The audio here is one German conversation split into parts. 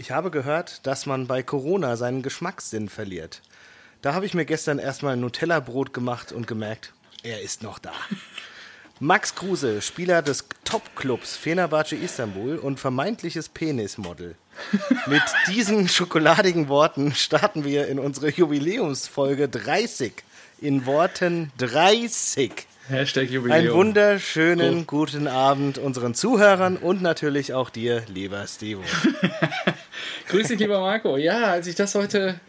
Ich habe gehört, dass man bei Corona seinen Geschmackssinn verliert. Da habe ich mir gestern erstmal ein Nutella-Brot gemacht und gemerkt, er ist noch da. Max Kruse, Spieler des Top-Clubs Fenerbahce Istanbul und vermeintliches Penismodel. Mit diesen schokoladigen Worten starten wir in unsere Jubiläumsfolge 30. In Worten 30. Hashtag Jubiläum. Einen wunderschönen guten Abend unseren Zuhörern und natürlich auch dir, lieber Stevo. Grüß dich, lieber Marco. Ja, als ich das heute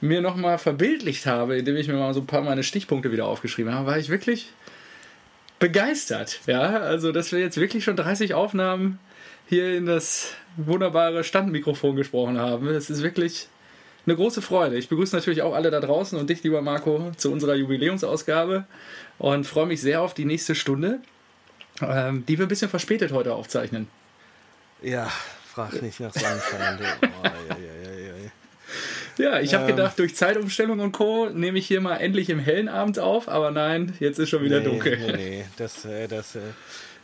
mir nochmal verbildlicht habe, indem ich mir mal so ein paar meine Stichpunkte wieder aufgeschrieben habe, war ich wirklich begeistert. Ja, also dass wir jetzt wirklich schon 30 Aufnahmen hier in das wunderbare Standmikrofon gesprochen haben. Das ist wirklich eine große Freude. Ich begrüße natürlich auch alle da draußen und dich, lieber Marco, zu unserer Jubiläumsausgabe und freue mich sehr auf die nächste Stunde, ähm, die wir ein bisschen verspätet heute aufzeichnen. Ja, frag nicht nach Sonnenschein. oh, ja, ich habe ähm, gedacht, durch Zeitumstellung und Co. nehme ich hier mal endlich im hellen Abend auf, aber nein, jetzt ist schon wieder nee, dunkel. Nee, nee, das, äh, das äh,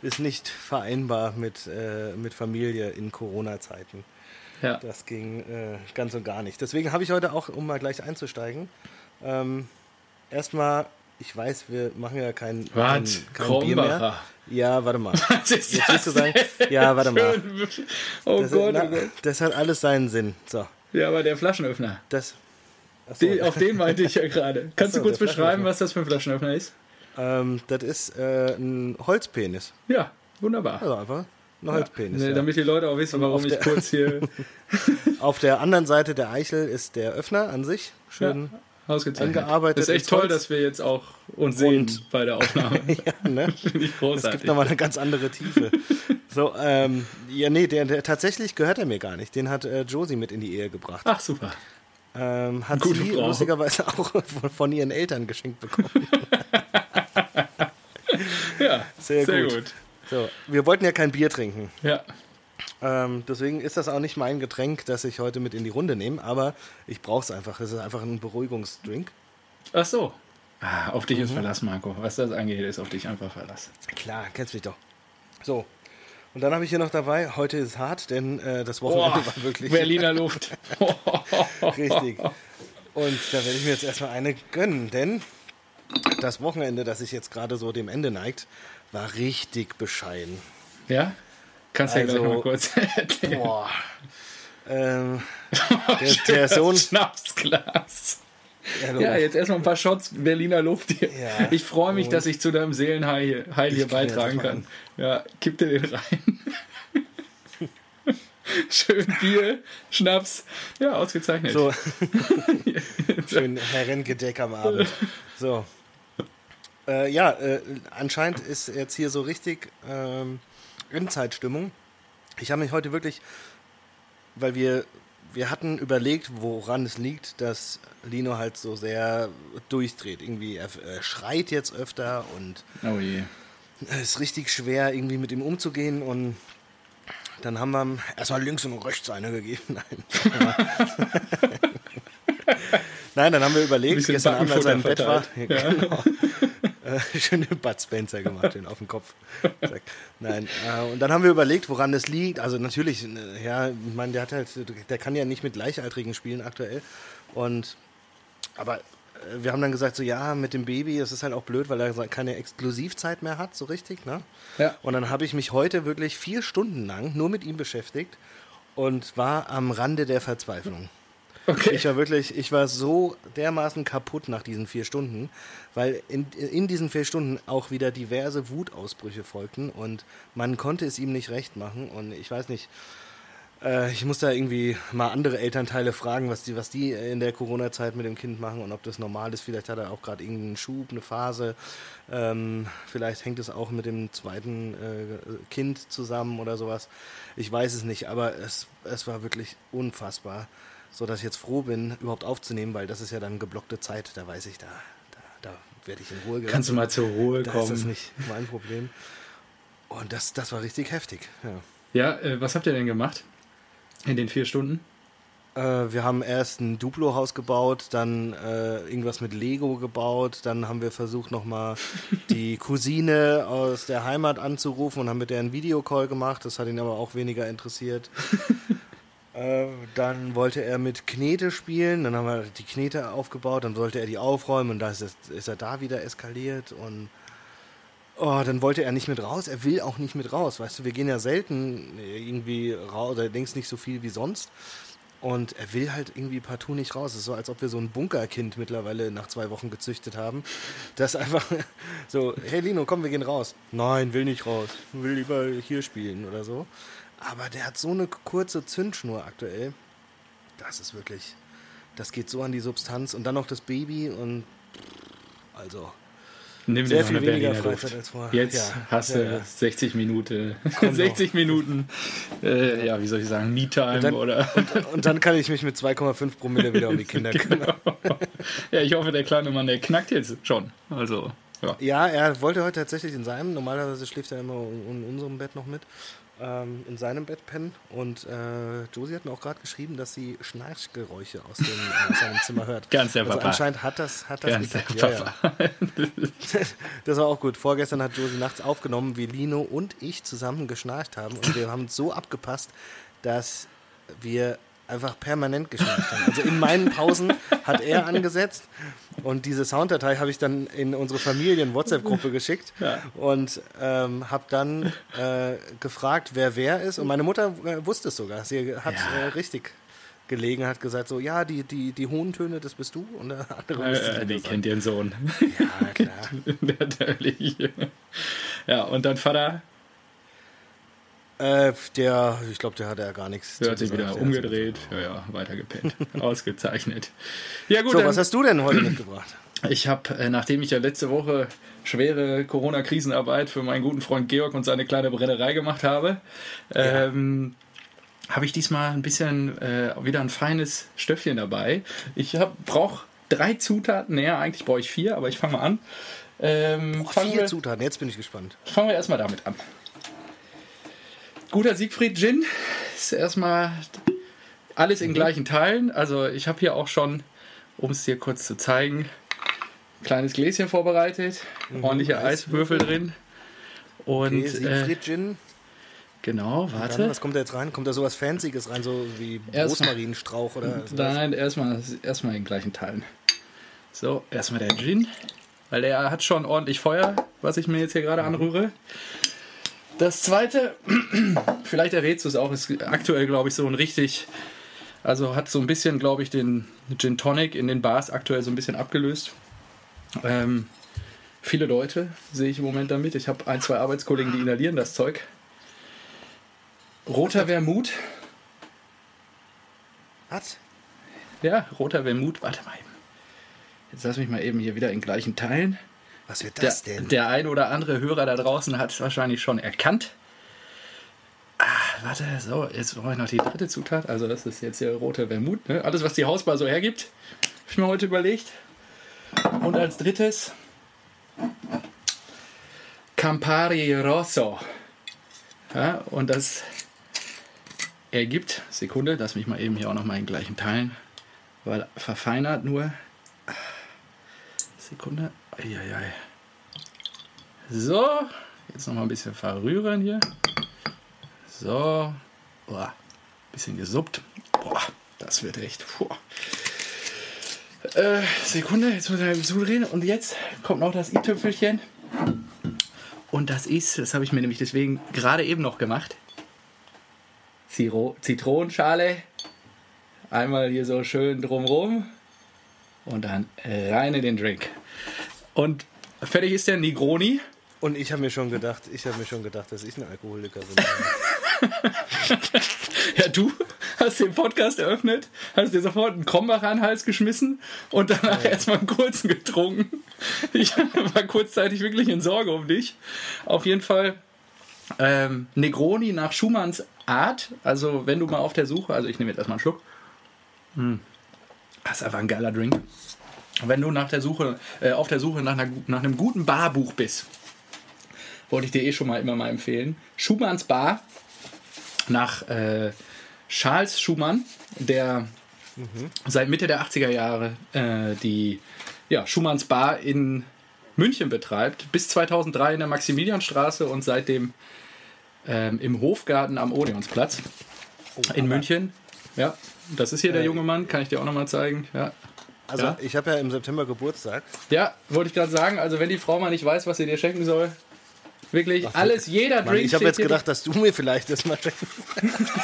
ist nicht vereinbar mit, äh, mit Familie in Corona-Zeiten. Ja. Das ging äh, ganz und gar nicht. Deswegen habe ich heute auch, um mal gleich einzusteigen, ähm, erstmal, ich weiß, wir machen ja kein, kein, kein Bier mehr. Ja, warte mal. Was ist Jetzt willst du sagen, ja, warte mal. Oh das, Gott, na, oh Gott. Das hat alles seinen Sinn. So. Ja, aber der Flaschenöffner. Das. So. Den, auf den meinte ich ja gerade. Kannst so, du kurz beschreiben, was das für ein Flaschenöffner ist? Ähm, das ist äh, ein Holzpenis. Ja, wunderbar. Also einfach ein Holzpenis. Ja, ja. Damit die Leute auch wissen, warum ich kurz hier. auf der anderen Seite der Eichel ist der Öffner an sich. Schön ja, angearbeitet. Das ist echt toll, dass wir jetzt auch uns sehen Und, bei der Aufnahme. ja, ne? Finde ich großartig. Es gibt nochmal eine ganz andere Tiefe. So, ähm, ja, nee, der, der, tatsächlich gehört er mir gar nicht. Den hat äh, Josie mit in die Ehe gebracht. Ach, super. Ähm, hat Gute sie Frau. lustigerweise auch von, von, ihren Eltern geschenkt bekommen. ja, sehr, sehr gut. gut. So, wir wollten ja kein Bier trinken. Ja. Ähm, deswegen ist das auch nicht mein Getränk, das ich heute mit in die Runde nehme, aber ich brauche es einfach. Es ist einfach ein Beruhigungsdrink. Ach so. Ah, auf dich mhm. ist Verlass, Marco. Was das angeht, ist auf dich einfach Verlass. Klar, kennst mich doch. So, und dann habe ich hier noch dabei, heute ist hart, denn äh, das Wochenende oh, war wirklich. Berliner Luft. Richtig. Und da werde ich mir jetzt erstmal eine gönnen, denn das Wochenende, das sich jetzt gerade so dem Ende neigt, war richtig bescheiden. Ja? Kannst du also, ja gleich mal kurz erzählen. Boah. Ähm, der, der Sohn. Schnapsglas. Ja, ja, jetzt erstmal ein paar Shots Berliner Luft hier. Ja, ich freue mich, dass ich zu deinem Seelenheil hier beitragen kann. Ja, kipp dir den rein. Schön Bier, Schnaps. Ja, ausgezeichnet. So. Schön Herrengedeck am Abend. So. Äh, ja, äh, anscheinend ist jetzt hier so richtig ähm, Endzeitstimmung. Ich habe mich heute wirklich, weil wir wir hatten überlegt, woran es liegt, dass Lino halt so sehr durchdreht. Irgendwie, er, er schreit jetzt öfter und oh je. es ist richtig schwer, irgendwie mit ihm umzugehen. Und dann haben wir ihm erstmal links und rechts eine gegeben. Nein. Nein, dann haben wir überlegt, gestern Abend, als er im Bett war. Ja. Genau äh, schön den Bud Spencer gemacht, den auf den Kopf. Nein, äh, und dann haben wir überlegt, woran das liegt. Also natürlich, äh, ja, ich meine, der hat halt, der kann ja nicht mit Gleichaltrigen spielen aktuell. Und aber äh, wir haben dann gesagt, so ja, mit dem Baby, das ist halt auch blöd, weil er keine Exklusivzeit mehr hat, so richtig, ne? Ja. Und dann habe ich mich heute wirklich vier Stunden lang nur mit ihm beschäftigt und war am Rande der Verzweiflung. Okay. Ich war wirklich, ich war so dermaßen kaputt nach diesen vier Stunden, weil in, in diesen vier Stunden auch wieder diverse Wutausbrüche folgten und man konnte es ihm nicht recht machen und ich weiß nicht, äh, ich muss da irgendwie mal andere Elternteile fragen, was die, was die in der Corona-Zeit mit dem Kind machen und ob das normal ist. Vielleicht hat er auch gerade irgendeinen Schub, eine Phase. Ähm, vielleicht hängt es auch mit dem zweiten äh, Kind zusammen oder sowas. Ich weiß es nicht, aber es, es war wirklich unfassbar so dass ich jetzt froh bin, überhaupt aufzunehmen, weil das ist ja dann geblockte Zeit, da weiß ich, da, da, da werde ich in Ruhe gelassen. Kannst du mal zur Ruhe da kommen. Das ist nicht mein Problem. Und das, das war richtig heftig. Ja, ja äh, was habt ihr denn gemacht in den vier Stunden? Äh, wir haben erst ein Duplo-Haus gebaut, dann äh, irgendwas mit Lego gebaut, dann haben wir versucht nochmal die Cousine aus der Heimat anzurufen und haben mit der einen Videocall gemacht. Das hat ihn aber auch weniger interessiert. Äh, dann wollte er mit Knete spielen, dann haben wir die Knete aufgebaut, dann wollte er die aufräumen und da ist, ist er da wieder eskaliert und oh, dann wollte er nicht mit raus. Er will auch nicht mit raus, weißt du, wir gehen ja selten irgendwie raus, oder denkst nicht so viel wie sonst. Und er will halt irgendwie partout nicht raus. Es ist so, als ob wir so ein Bunkerkind mittlerweile nach zwei Wochen gezüchtet haben. Das einfach so, hey Lino, komm, wir gehen raus. Nein, will nicht raus. Will lieber hier spielen oder so. Aber der hat so eine kurze Zündschnur aktuell. Das ist wirklich, das geht so an die Substanz. Und dann noch das Baby und also Nimm Sehr viel weniger Freizeit als vorher. Jetzt ja. hast du ja, ja. 60 Minuten, 60 Minuten, äh, ja, wie soll ich sagen, Me-Time oder. Und, und, dann kann ich mich mit 2,5 Promille wieder um die Kinder genau. kümmern. Ja, ich hoffe, der kleine Mann, der knackt jetzt schon. Also. Ja. ja, er wollte heute tatsächlich in seinem, normalerweise schläft er immer in unserem Bett noch mit, ähm, in seinem Bett pennen. Und äh, Josie hat mir auch gerade geschrieben, dass sie Schnarchgeräusche aus, dem, aus seinem Zimmer hört. Ganz der also Papa. Anscheinend hat das, hat das Ganz der Papa. Ja, das war auch gut. Vorgestern hat Josie nachts aufgenommen, wie Lino und ich zusammen geschnarcht haben. Und wir haben so abgepasst, dass wir einfach permanent geschnarcht haben. Also in meinen Pausen hat er angesetzt und diese Sounddatei habe ich dann in unsere Familien-WhatsApp-Gruppe geschickt ja. und ähm, habe dann äh, gefragt, wer wer ist. Und meine Mutter äh, wusste es sogar. Sie hat ja. äh, richtig gelegen, hat gesagt so, ja, die, die, die hohen Töne, das bist du. Und der andere äh, äh, die kennt ihren Sohn. Ja, klar. Natürlich. Ja, und dein Vater äh, der, ich glaube, der hat ja gar nichts. Der hat sich wieder umgedreht, ja, ja, weitergepennt. Ausgezeichnet. Ja, gut. So, was hast du denn heute mitgebracht? Ich habe, äh, nachdem ich ja letzte Woche schwere Corona-Krisenarbeit für meinen guten Freund Georg und seine kleine Brennerei gemacht habe, ja. ähm, habe ich diesmal ein bisschen äh, wieder ein feines Stöffchen dabei. Ich brauche drei Zutaten, naja, eigentlich brauche ich vier, aber ich fange mal an. Ähm, Boah, vier wir, Zutaten, jetzt bin ich gespannt. Fangen wir erstmal damit an. Guter Siegfried Gin ist erstmal alles in mhm. gleichen Teilen. Also ich habe hier auch schon, um es dir kurz zu zeigen, ein kleines Gläschen vorbereitet, mhm, ordentliche Eiswürfel drin. Und okay, Siegfried äh, Gin. Genau, warte. Dann, was kommt da jetzt rein? Kommt da sowas Fancyes rein, so wie Rosmarinstrauch oder? Nein, erstmal erstmal in gleichen Teilen. So, erstmal der Gin, weil der hat schon ordentlich Feuer, was ich mir jetzt hier gerade mhm. anrühre. Das zweite, vielleicht errätst du es auch, ist aktuell, glaube ich, so ein richtig, also hat so ein bisschen, glaube ich, den Gin Tonic in den Bars aktuell so ein bisschen abgelöst. Ähm, viele Leute sehe ich im Moment damit. Ich habe ein, zwei Arbeitskollegen, die inhalieren das Zeug. Roter Wermut. Was? Ja, roter Wermut. Warte mal eben. Jetzt lass mich mal eben hier wieder in gleichen Teilen. Was wird das der, denn? Der ein oder andere Hörer da draußen hat es wahrscheinlich schon erkannt. Ah, warte, so, jetzt brauche ich noch die dritte Zutat. Also, das ist jetzt hier rote Vermut. Ne? Alles, was die Hausbar so hergibt, habe ich mir heute überlegt. Und als drittes Campari Rosso. Ja, und das ergibt, Sekunde, lass mich mal eben hier auch noch mal in gleichen Teilen, weil verfeinert nur. Sekunde. Eieiei. So, jetzt noch mal ein bisschen verrühren hier. So, Boah. bisschen gesuppt. Boah, das wird echt. Äh, Sekunde, jetzt muss ich zudrehen. Und jetzt kommt noch das i-Tüpfelchen. Und das ist, das habe ich mir nämlich deswegen gerade eben noch gemacht. Ziro Zitronenschale. Einmal hier so schön drumrum. Und dann rein in den Drink. Und fertig ist der Negroni. Und ich habe mir schon gedacht, ich habe mir schon gedacht, dass ich ein Alkoholiker bin. ja, du hast den Podcast eröffnet, hast dir sofort einen Krombach an den Hals geschmissen und danach ja. erstmal einen kurzen getrunken. Ich war kurzzeitig wirklich in Sorge um dich. Auf jeden Fall ähm, Negroni nach Schumanns Art. Also, wenn du mal auf der Suche, also ich nehme jetzt erstmal einen Schluck. Hm. Das ist einfach ein geiler Drink wenn du nach der Suche, äh, auf der Suche nach, einer, nach einem guten Barbuch bist, wollte ich dir eh schon mal immer mal empfehlen. Schumanns Bar nach äh, Charles Schumann, der mhm. seit Mitte der 80er Jahre äh, die ja, Schumanns Bar in München betreibt, bis 2003 in der Maximilianstraße und seitdem ähm, im Hofgarten am Odeonsplatz oh, in München. Ja, das ist hier der junge Mann, kann ich dir auch nochmal zeigen. Ja. Also Ja. ich habe ja im September Geburtstag. Ja, wollte ich gerade sagen, also wenn die Frau mal nicht weiß, was sie dir schenken soll, wirklich alles, jeder Mann, Drink ich habe jetzt gedacht, dass du mir vielleicht das mal schenkst.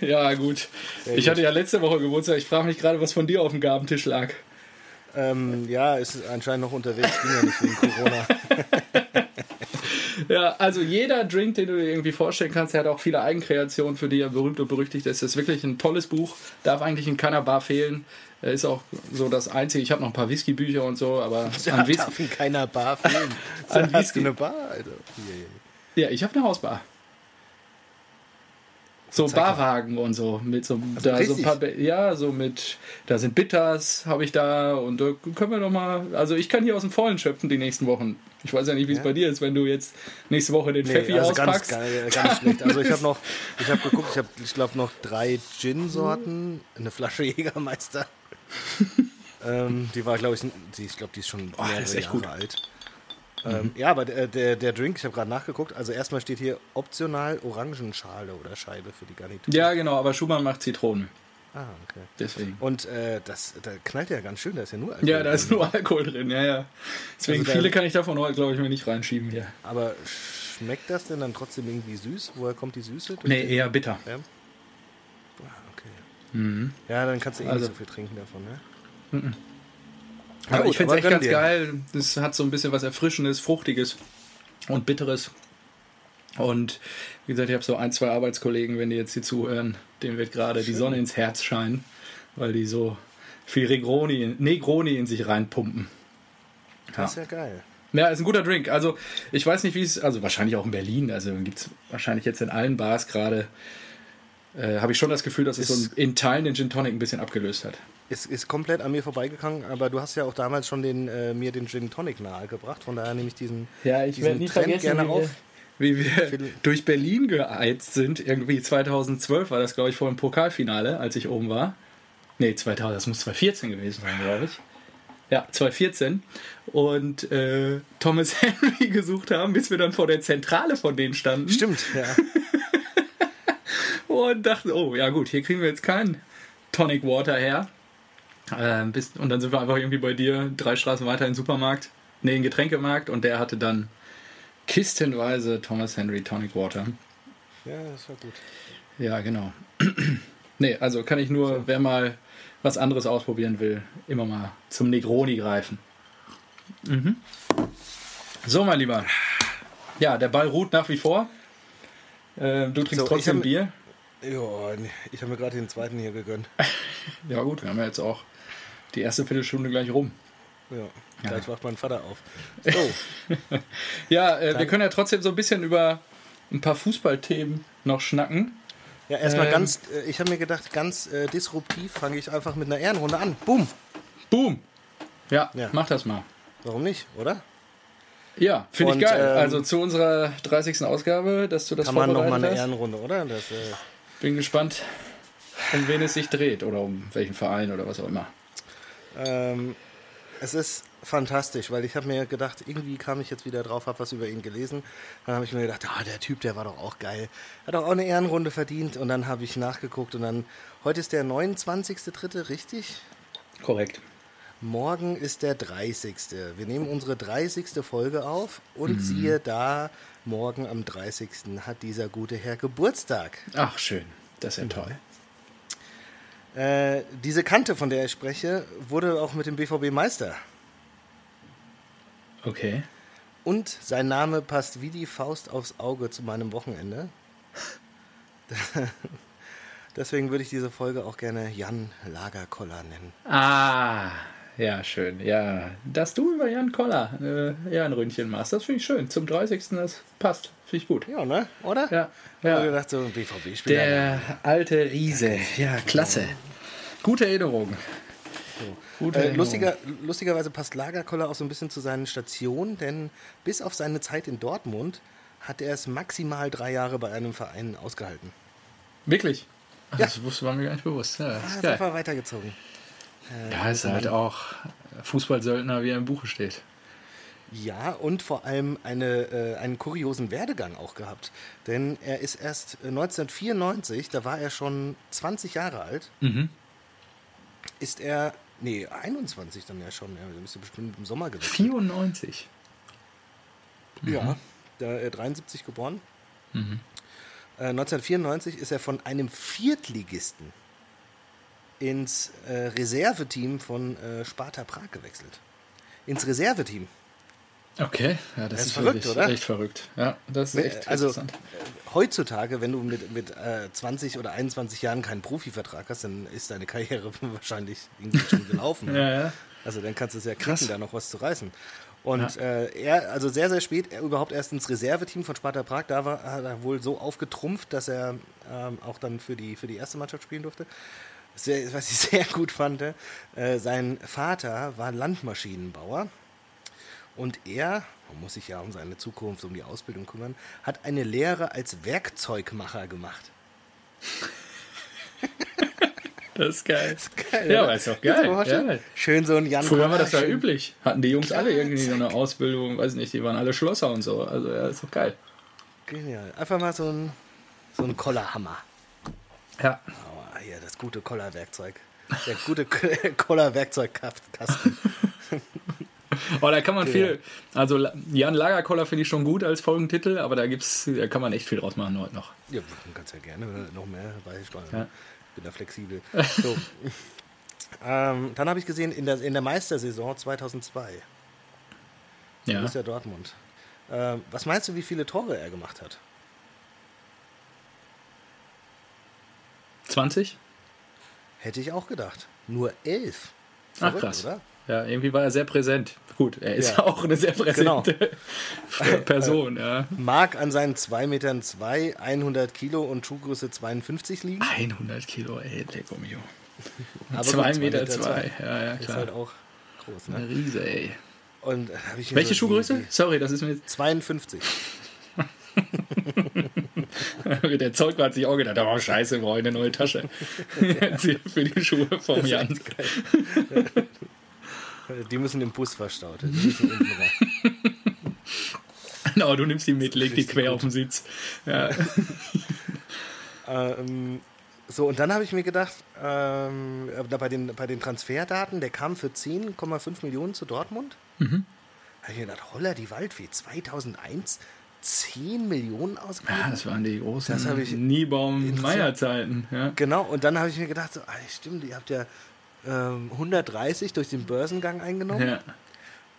Ja, gut. Ich hatte ja letzte Woche Geburtstag. Ich frage mich gerade, was von dir auf dem Gabentisch lag. Ähm, ja, ist anscheinend noch unterwegs, ging ja nicht wegen Corona. Ja, also jeder Drink, den du dir irgendwie vorstellen kannst, der hat auch viele Eigenkreationen, für die er berühmt und berüchtigt ist. Das ist wirklich ein tolles Buch, darf eigentlich in keiner Bar fehlen. Er ist auch so das Einzige. Ich habe noch ein paar Whiskybücher und so, aber Ja, an Whisky. darf in keiner Bar fehlen. An hast du Whisky. eine Bar, Alter? Yeah. Ja, ich habe eine Hausbar. So. Barwagen und so mit so, da so ein paar ja so mit da sind Bitters habe ich da und da können wir noch mal also ich kann hier aus dem Vollen schöpfen die nächsten Wochen ich weiß ja nicht wie es Ja. bei dir ist wenn du jetzt nächste Woche den Pfeffi Nee, also ganz, auspackst geil, ganz schlecht. Also ich habe noch, ich habe geguckt, ich habe, ich glaube noch drei Gin-Sorten, eine Flasche Jägermeister. ähm, die war, glaube ich, die, ich glaube, die ist schon Oh, mehrere das ist echt Jahre gut. alt. Ähm, ja, aber der, der, der Drink, ich habe gerade nachgeguckt, also erstmal steht hier optional Orangenschale oder Scheibe für die Garnitur. ja genau aber Schumann macht Zitronen Ah, okay. deswegen Und äh, das, da knallt ja ganz schön, da ist ja nur Alkohol ja da ist drin. nur Alkohol drin ja ja deswegen Also viele kann ich davon heute glaube ich mir nicht reinschieben hier Aber schmeckt das denn dann trotzdem irgendwie süß? Woher kommt die Süße? Durch nee eher bitter Ja. Ah, okay. Ja, dann kannst du eh Also- nicht so viel trinken davon, ne? Aber gut, ich finde es echt ganz dir. geil. Das hat so ein bisschen was Erfrischendes, Fruchtiges und Bitteres. Und wie gesagt, ich habe so ein, zwei Arbeitskollegen, wenn die jetzt hier zuhören, denen wird gerade die Sonne ins Herz scheinen, weil die so viel Negroni, Negroni in sich reinpumpen. Das ist ja geil. Ja, ist ein guter Drink. Also, ich weiß nicht, wie es, also wahrscheinlich auch in Berlin, also gibt es wahrscheinlich jetzt in allen Bars gerade, äh, habe ich schon das Gefühl, dass es so ein, in Teilen den Gin Tonic ein bisschen abgelöst hat. Ist, ist komplett an mir vorbeigegangen, aber du hast ja auch damals schon den, äh, mir den Gin Tonic nahegebracht, von daher nehme ich diesen, Ja, ich diesen Trend gerne wie wir, auf. wie wir durch Berlin geeizt sind. Irgendwie 2012 war das, glaube ich, vor dem Pokalfinale, als ich oben war. Nee, 2000, das muss 2014 gewesen sein, glaube ich. Ja, 2014. Und äh, Thomas Henry gesucht haben, bis wir dann vor der Zentrale von denen standen. Stimmt, ja. Und dachten, oh, ja gut, hier kriegen wir jetzt keinen Tonic Water her. Ähm, bis, und dann sind wir einfach irgendwie bei dir drei Straßen weiter in den Supermarkt, nee, in den Getränkemarkt und der hatte dann kistenweise Thomas Henry Tonic Water. Ja, das war gut. Ja, genau. nee, also kann ich nur, wer mal was anderes ausprobieren will, immer mal zum Negroni greifen. Mhm. So, mein Lieber. Ja, der Ball ruht nach wie vor. Äh, du trinkst So, trotzdem Bier. Ja, ich habe mir gerade den zweiten hier gegönnt. Ja gut, wir haben ja jetzt auch die erste Viertelstunde gleich rum. Ja, gleich wacht mein Vater auf. So, Ja, äh, wir können ja trotzdem so ein bisschen über ein paar Fußballthemen noch schnacken. ja, erstmal Ähm. ganz, äh, ich habe mir gedacht, ganz äh, disruptiv fange ich einfach mit einer Ehrenrunde an. Boom! Boom! Ja, Ja. mach das mal. Warum nicht, oder? Ja, finde ich geil. ähm, also zu unserer 30. Ausgabe, dass du das Kann man nochmal eine hast. Ehrenrunde, oder? Das, äh, Bin gespannt, um wen es sich dreht oder um welchen Verein oder was auch immer. Ähm, es ist fantastisch, weil ich habe mir gedacht, irgendwie kam ich jetzt wieder drauf, habe was über ihn gelesen. Dann habe ich mir gedacht, ah, der Typ, der war doch auch geil. Hat doch auch eine Ehrenrunde verdient. Und dann habe ich nachgeguckt und dann, heute ist der 29.3., richtig? Korrekt. Morgen ist der 30. Wir nehmen unsere 30. Folge auf und siehe da, morgen am 30. hat dieser gute Herr Geburtstag. Ach, schön. Das ist ja toll. Äh, diese Kante, von der ich spreche, wurde auch mit dem BVB Meister. Okay. Und sein Name passt wie die Faust aufs Auge zu meinem Wochenende. Deswegen würde ich diese Folge auch gerne Jan Lagerkoller nennen. Ah, ja, schön. Ja, dass du über Jan Koller äh, ja, ein Ründchen machst, das finde ich schön. Zum 30. das passt. Finde ich gut. Ja, ne? Oder? Ja, Ich habe ja. gedacht, so ein BVB-Spieler. Der alte Riese. Ja, klasse. Gute Erinnerung. Gute Äh, lustiger, lustigerweise passt Lagerkoller auch so ein bisschen zu seinen Stationen, denn bis auf seine Zeit in Dortmund hat er es maximal drei Jahre bei einem Verein ausgehalten. Wirklich? Ach, Ja. Das wusste- war mir gar nicht bewusst. Ja, Ah, ist einfach weitergezogen. Ja, ist halt auch Fußballsöldner, wie er im Buche steht. Ja, und vor allem eine, äh, einen kuriosen Werdegang auch gehabt. Denn er ist erst 1994, da war er schon 20 Jahre alt, mhm. ist er, nee, 21 dann ja schon, er müsste bestimmt im Sommer gewesen 94? Ja, mhm. da, äh, 73 geboren. Mhm. Äh, 1994 ist er von einem Viertligisten ins äh, Reserveteam von äh, Sparta Prag gewechselt. Ins Reserveteam. Okay, ja, das, das ist, ist verrückt, oder? Echt verrückt. Ja, das ist echt also, interessant. Heutzutage, wenn du mit, mit äh, 20 oder 21 Jahren keinen Profivertrag hast, dann ist deine Karriere wahrscheinlich irgendwie schon gelaufen. ja, ja. Also dann kannst du es ja kriegen, da noch was zu reißen. Und ja. äh, er, also sehr, sehr spät, er überhaupt erst ins Reserveteam von Sparta Prag, da war, hat er wohl so aufgetrumpft, dass er ähm, auch dann für die, für die erste Mannschaft spielen durfte. Sehr, was ich sehr gut fand, äh, sein Vater war Landmaschinenbauer und er, man muss sich ja um seine Zukunft, um die Ausbildung kümmern, hat eine Lehre als Werkzeugmacher gemacht. Das ist geil. Das ist geil ja, aber ist doch geil. Ja. Schön so ein Jan Früher war das ja üblich. Hatten die Jungs alle irgendwie so eine Ausbildung, weiß nicht, die waren alle Schlosser und so. Also ja, ist doch geil. Genial. Einfach mal so ein, so ein Kollerhammer. Ja. Gute Kollerwerkzeug. Der gute Kollerwerkzeugkasten. oh, da kann man ja. viel. Also Jan Lagerkoller finde ich schon gut als Folgentitel, aber da gibt's, da kann man echt viel draus machen heute noch. Ja, es ja gerne noch mehr beisteuern. Ja bin da flexibel. So. ähm, dann habe ich gesehen, in der, in der Meistersaison 2002. Ja. Borussia Dortmund. Ähm, was meinst du, wie viele Tore er gemacht hat? 20? Hätte ich auch gedacht. Nur elf. Verrückt, Ach krass. Oder? Ja, irgendwie war er sehr präsent. Gut, er ist ja. auch eine sehr präsente genau. Person. Ja. Mag an seinen 2 Metern 2, 100 Kilo und Schuhgröße 52 liegen. 100 Kilo, ey, Lecco mio. 2 Meter 2, ja, ja, klar. Ist halt auch groß, ne? Eine Riese, ey. Und Welche Schuhgröße? Sorry, das ist mir jetzt... 52. Der Zeug hat sich auch gedacht, oh scheiße, wir brauchen eine neue Tasche. Für die Schuhe vom Jan. Die müssen im Bus verstaut. Genau, du nimmst die mit, leg die quer gut. auf den Sitz. Ja. ähm, so, und dann habe ich mir gedacht, ähm, bei, den, bei den Transferdaten, der kam für 10,5 Millionen zu Dortmund. Mhm. Da habe ich mir gedacht, holla die Waldfee, 2001 10 Millionen ausgegeben. Ja, das waren die großen das ich Niebaum-Meyer-Zeiten. Ja. Genau, und dann habe ich mir gedacht, so, ah, stimmt, ihr habt ja 130 ähm, durch den Börsengang eingenommen. Ja.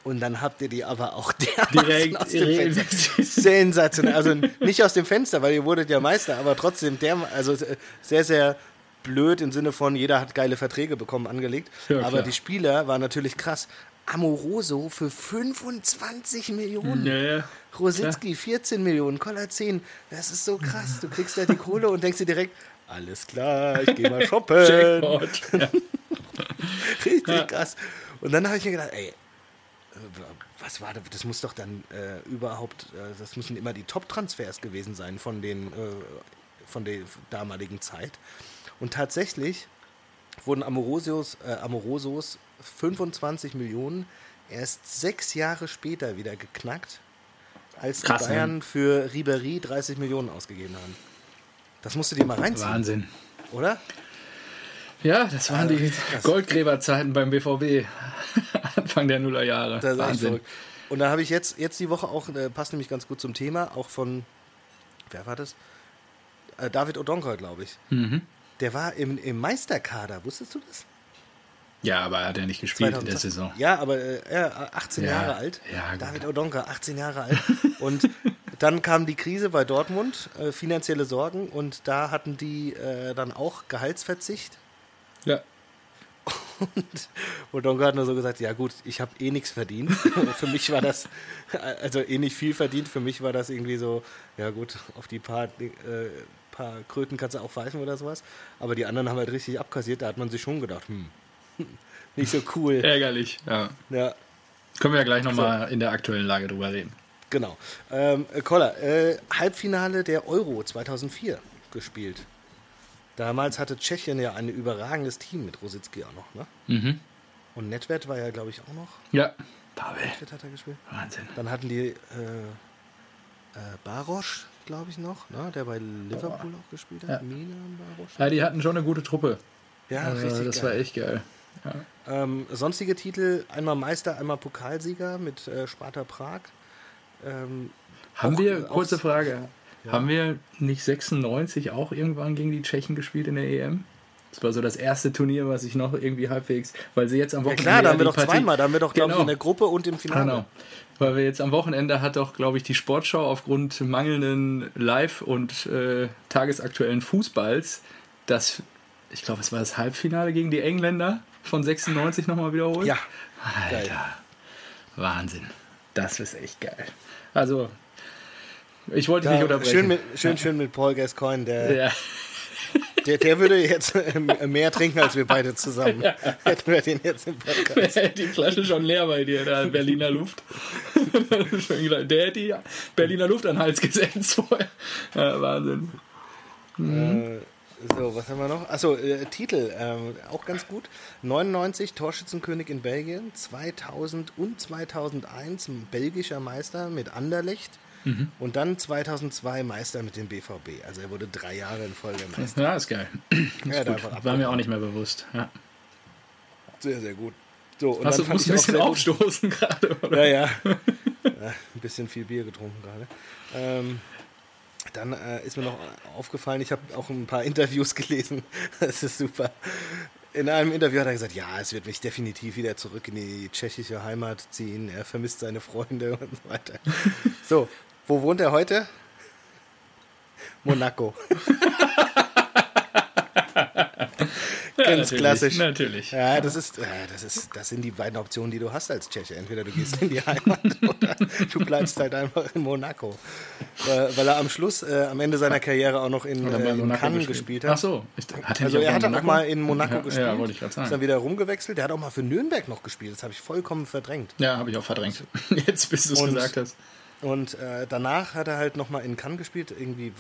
Und dann habt ihr die aber auch direkt aus dem Fenster. Sensationell. Also nicht aus dem Fenster, weil ihr wurdet ja Meister, aber trotzdem der, also sehr, sehr blöd im Sinne von, jeder hat geile Verträge bekommen, angelegt. Ja, aber die Spieler waren natürlich krass. Amoroso für 25 Millionen. Ja, ja. Rositzky 14 Millionen, Koller 10. Das ist so krass. Du kriegst ja die Kohle und denkst dir direkt, alles klar, ich gehe mal shoppen. Ja. Richtig ja. krass. Und dann habe ich mir gedacht, ey, was war das? Das muss doch dann äh, überhaupt, äh, das müssen immer die Top-Transfers gewesen sein von den, äh, von der damaligen Zeit. Und tatsächlich wurden Amorosios, äh, Amorosos 25 Millionen erst sechs Jahre später wieder geknackt, als Krass, die Bayern ne? für Ribery 30 Millionen ausgegeben haben. Das musst du dir mal reinziehen. Wahnsinn. Oder? Ja, das waren die Goldgräberzeiten beim BVB. Anfang der Nullerjahre. Das Wahnsinn. Und da habe ich jetzt, jetzt die Woche auch, äh, passt nämlich ganz gut zum Thema, auch von, wer war das? Äh, David Odonka, glaube ich. Mhm. Der war im, im Meisterkader, wusstest du das? Ja, aber er hat ja nicht gespielt 2000, in der Saison. Ja, aber äh, er 18 ja, Jahre alt. Ja, David Odonka, 18 Jahre alt. Und dann kam die Krise bei Dortmund, äh, finanzielle Sorgen, und da hatten die äh, dann auch Gehaltsverzicht. Ja. Und Odonka hat nur so gesagt, ja gut, ich habe eh nichts verdient. für mich war das, also eh nicht viel verdient, für mich war das irgendwie so, ja gut, auf die paar, äh, paar Kröten kannst du auch pfeifen oder sowas. Aber die anderen haben halt richtig abkassiert, da hat man sich schon gedacht, hm, nicht so cool. Ärgerlich, ja. ja. Können wir ja gleich nochmal so. in der aktuellen Lage drüber reden. Genau. Ähm, Koller, äh, Halbfinale der Euro 2004 gespielt. Damals hatte Tschechien ja ein überragendes Team mit Rositzky auch noch, ne? Mhm. Und Netwert war ja, glaube ich, auch noch. Ja, Pavel. Hat er gespielt. Wahnsinn. Dann hatten die äh, äh, Barosch, glaube ich, noch, ne? der bei Liverpool auch gespielt hat. Ja. Mina Barosch. Ja, die hatten schon eine gute Truppe. Ja, Also, richtig das geil. war echt geil. Ja. Ähm, sonstige Titel, einmal Meister, einmal Pokalsieger mit äh, Sparta Prag. Ähm, Haben wir, kurze Frage, haben wir nicht 96 auch irgendwann gegen die Tschechen gespielt in der EM? Das war so das erste Turnier, was ich noch irgendwie halbwegs, weil sie jetzt am ja Wochenende. klar, da haben wir doch Partie- zweimal, da haben wir doch, glaube ich, Genau. in der Gruppe und im Finale. Genau. Weil wir jetzt am Wochenende hat doch, glaube ich, die Sportschau aufgrund mangelnden Live- und äh, tagesaktuellen Fußballs das, ich glaube, es war das Halbfinale gegen die Engländer von 96 nochmal wiederholt. Ja, Alter. geil. Wahnsinn. Das ist echt geil. Also, ich wollte Da, nicht unterbrechen. schön, mit, schön, schön mit Paul Gascoigne, der, ja. der, der würde jetzt äh, mehr trinken als wir beide zusammen. Hätten wir den jetzt im Podcast. die Flasche schon leer bei dir, da Berliner Luft. Der hätte die Berliner Luft an den Hals gesetzt vorher. Ja, Wahnsinn. Äh, so, was haben wir noch? Achso, äh, Titel, ähm, auch ganz gut. 99 Torschützenkönig in Belgien, 2000 und 2001 ein belgischer Meister mit Anderlecht Mhm. und dann 2002 Meister mit dem BVB. Also er wurde drei Jahre in Folge Meister. Ja, ist geil. Ja, einfach War mir auch nicht mehr bewusst. Ja. Sehr, sehr gut. So, und Hast du fand musst ein auch bisschen aufstoßen gerade, oder? Ja, ja. ja. Ein bisschen viel Bier getrunken gerade. Ähm, dann äh, ist mir noch aufgefallen, ich habe auch ein paar Interviews gelesen. Das ist super. In einem Interview hat er gesagt, ja, es wird mich definitiv wieder zurück in die tschechische Heimat ziehen. Er vermisst seine Freunde und so weiter. So, wo wohnt er heute? Monaco. Ja, Ganz natürlich, klassisch. Natürlich. Ja, das ist, das ist, das sind die beiden Optionen, die du hast als Tscheche. Entweder du gehst in die Heimat oder du bleibst halt einfach in Monaco. Weil, er am Schluss, äh, am Ende seiner Karriere auch noch in, äh, in Cannes gespielt Ach hat. so. Ich, hat er Also er hat auch Monaco? mal in Monaco ja, gespielt. Ja, wollte ich gerade Ist dann sagen. wieder rumgewechselt. Der hat auch mal für Nürnberg noch gespielt. Das habe ich vollkommen verdrängt. Ja, habe ich auch verdrängt. Jetzt, bis du es gesagt hast. Und äh, danach hat er halt noch mal in Cannes gespielt. Irgendwie,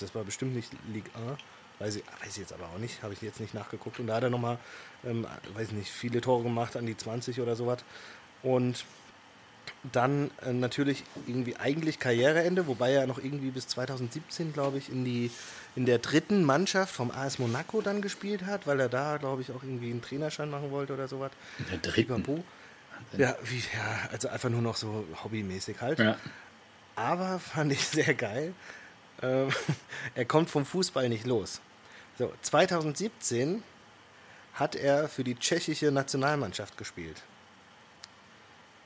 das war bestimmt nicht Ligue 1. Weiß ich, weiß ich jetzt aber auch nicht. Habe ich jetzt nicht nachgeguckt. Und da hat er noch mal, ähm, weiß ich nicht, viele Tore gemacht, an die 20 oder sowas. Und dann äh, natürlich irgendwie eigentlich Karriereende, wobei er noch irgendwie bis 2017, glaube ich, in die in der dritten Mannschaft vom AS Monaco dann gespielt hat, weil er da, glaube ich, auch irgendwie einen Trainerschein machen wollte oder sowas. In der dritten. Ja, wie, ja, also einfach nur noch so hobbymäßig halt. Ja. Aber fand ich sehr geil. Ähm, er kommt vom Fußball nicht los. So, 2017 hat er für die tschechische Nationalmannschaft gespielt.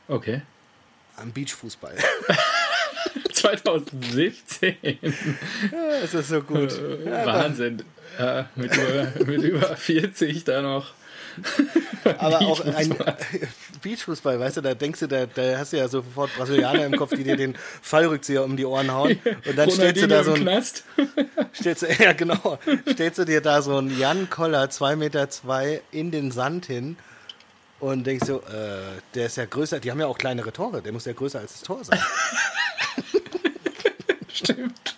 Okay. Am Beachfußball. 2017. ja, ist so gut. Wahnsinn. Ja, mit, über, mit über 40 da noch. aber auch ein Beachfußball. Weißt du, da denkst du, da, da hast du ja sofort Brasilianer im Kopf, die dir den Fallrückzieher um die Ohren hauen. Und dann stellst du da so ein, stellst du, ja genau, stellst du dir da so einen Jan Koller, 2,2 Meter zwei, in den Sand hin und denkst so, äh, der ist ja größer, die haben ja auch kleinere Tore, der muss ja größer als das Tor sein. Stimmt.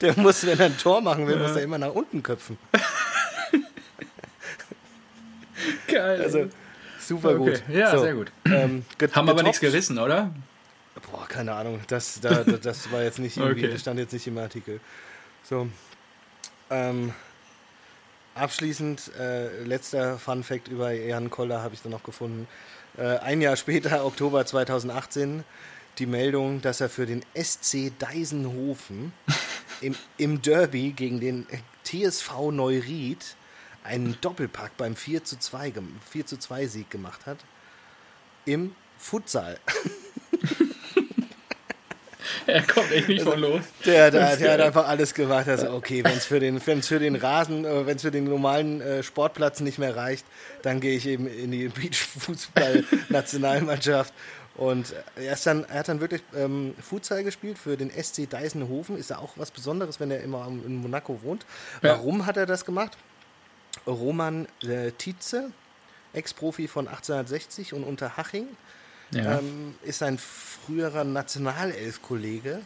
Der muss, wenn er ein Tor machen will, muss er immer nach unten köpfen. Geil. Also super Okay. gut. Ja, So, sehr gut. Ähm, get- Haben aber nichts getoppt. gerissen, oder? Boah, keine Ahnung. Das, da, da- das war jetzt nicht irgendwie, Okay. das stand jetzt nicht im Artikel. So. Ähm, abschließend, äh, letzter Fun Fact über Jan Koller habe ich dann noch gefunden. Äh, ein Jahr später, Oktober 2018, die Meldung, dass er für den SC Deisenhofen im, im Derby gegen den TSV Neuried einen Doppelpack beim 4 zu 2, gem- 4 zu 2 Sieg gemacht hat. Im Futsal. Er kommt echt nicht von los. Der, der, der hat einfach alles gemacht. Also, okay, wenn es für, den, wenn's für den Rasen, äh, wenn es für den normalen äh, Sportplatz nicht mehr reicht, dann gehe ich eben in die Beachfußball-Nationalmannschaft. Und er, ist dann, er hat dann wirklich ähm, Futsal gespielt für den SC Deisenhofen. Ist ja auch was Besonderes, wenn er immer in Monaco wohnt. Ja. Warum hat er das gemacht? Roman äh, Tietze, Ex-Profi von 1860 und Unterhaching, Ja. ähm, ist ein früherer Nationalelf-Kollege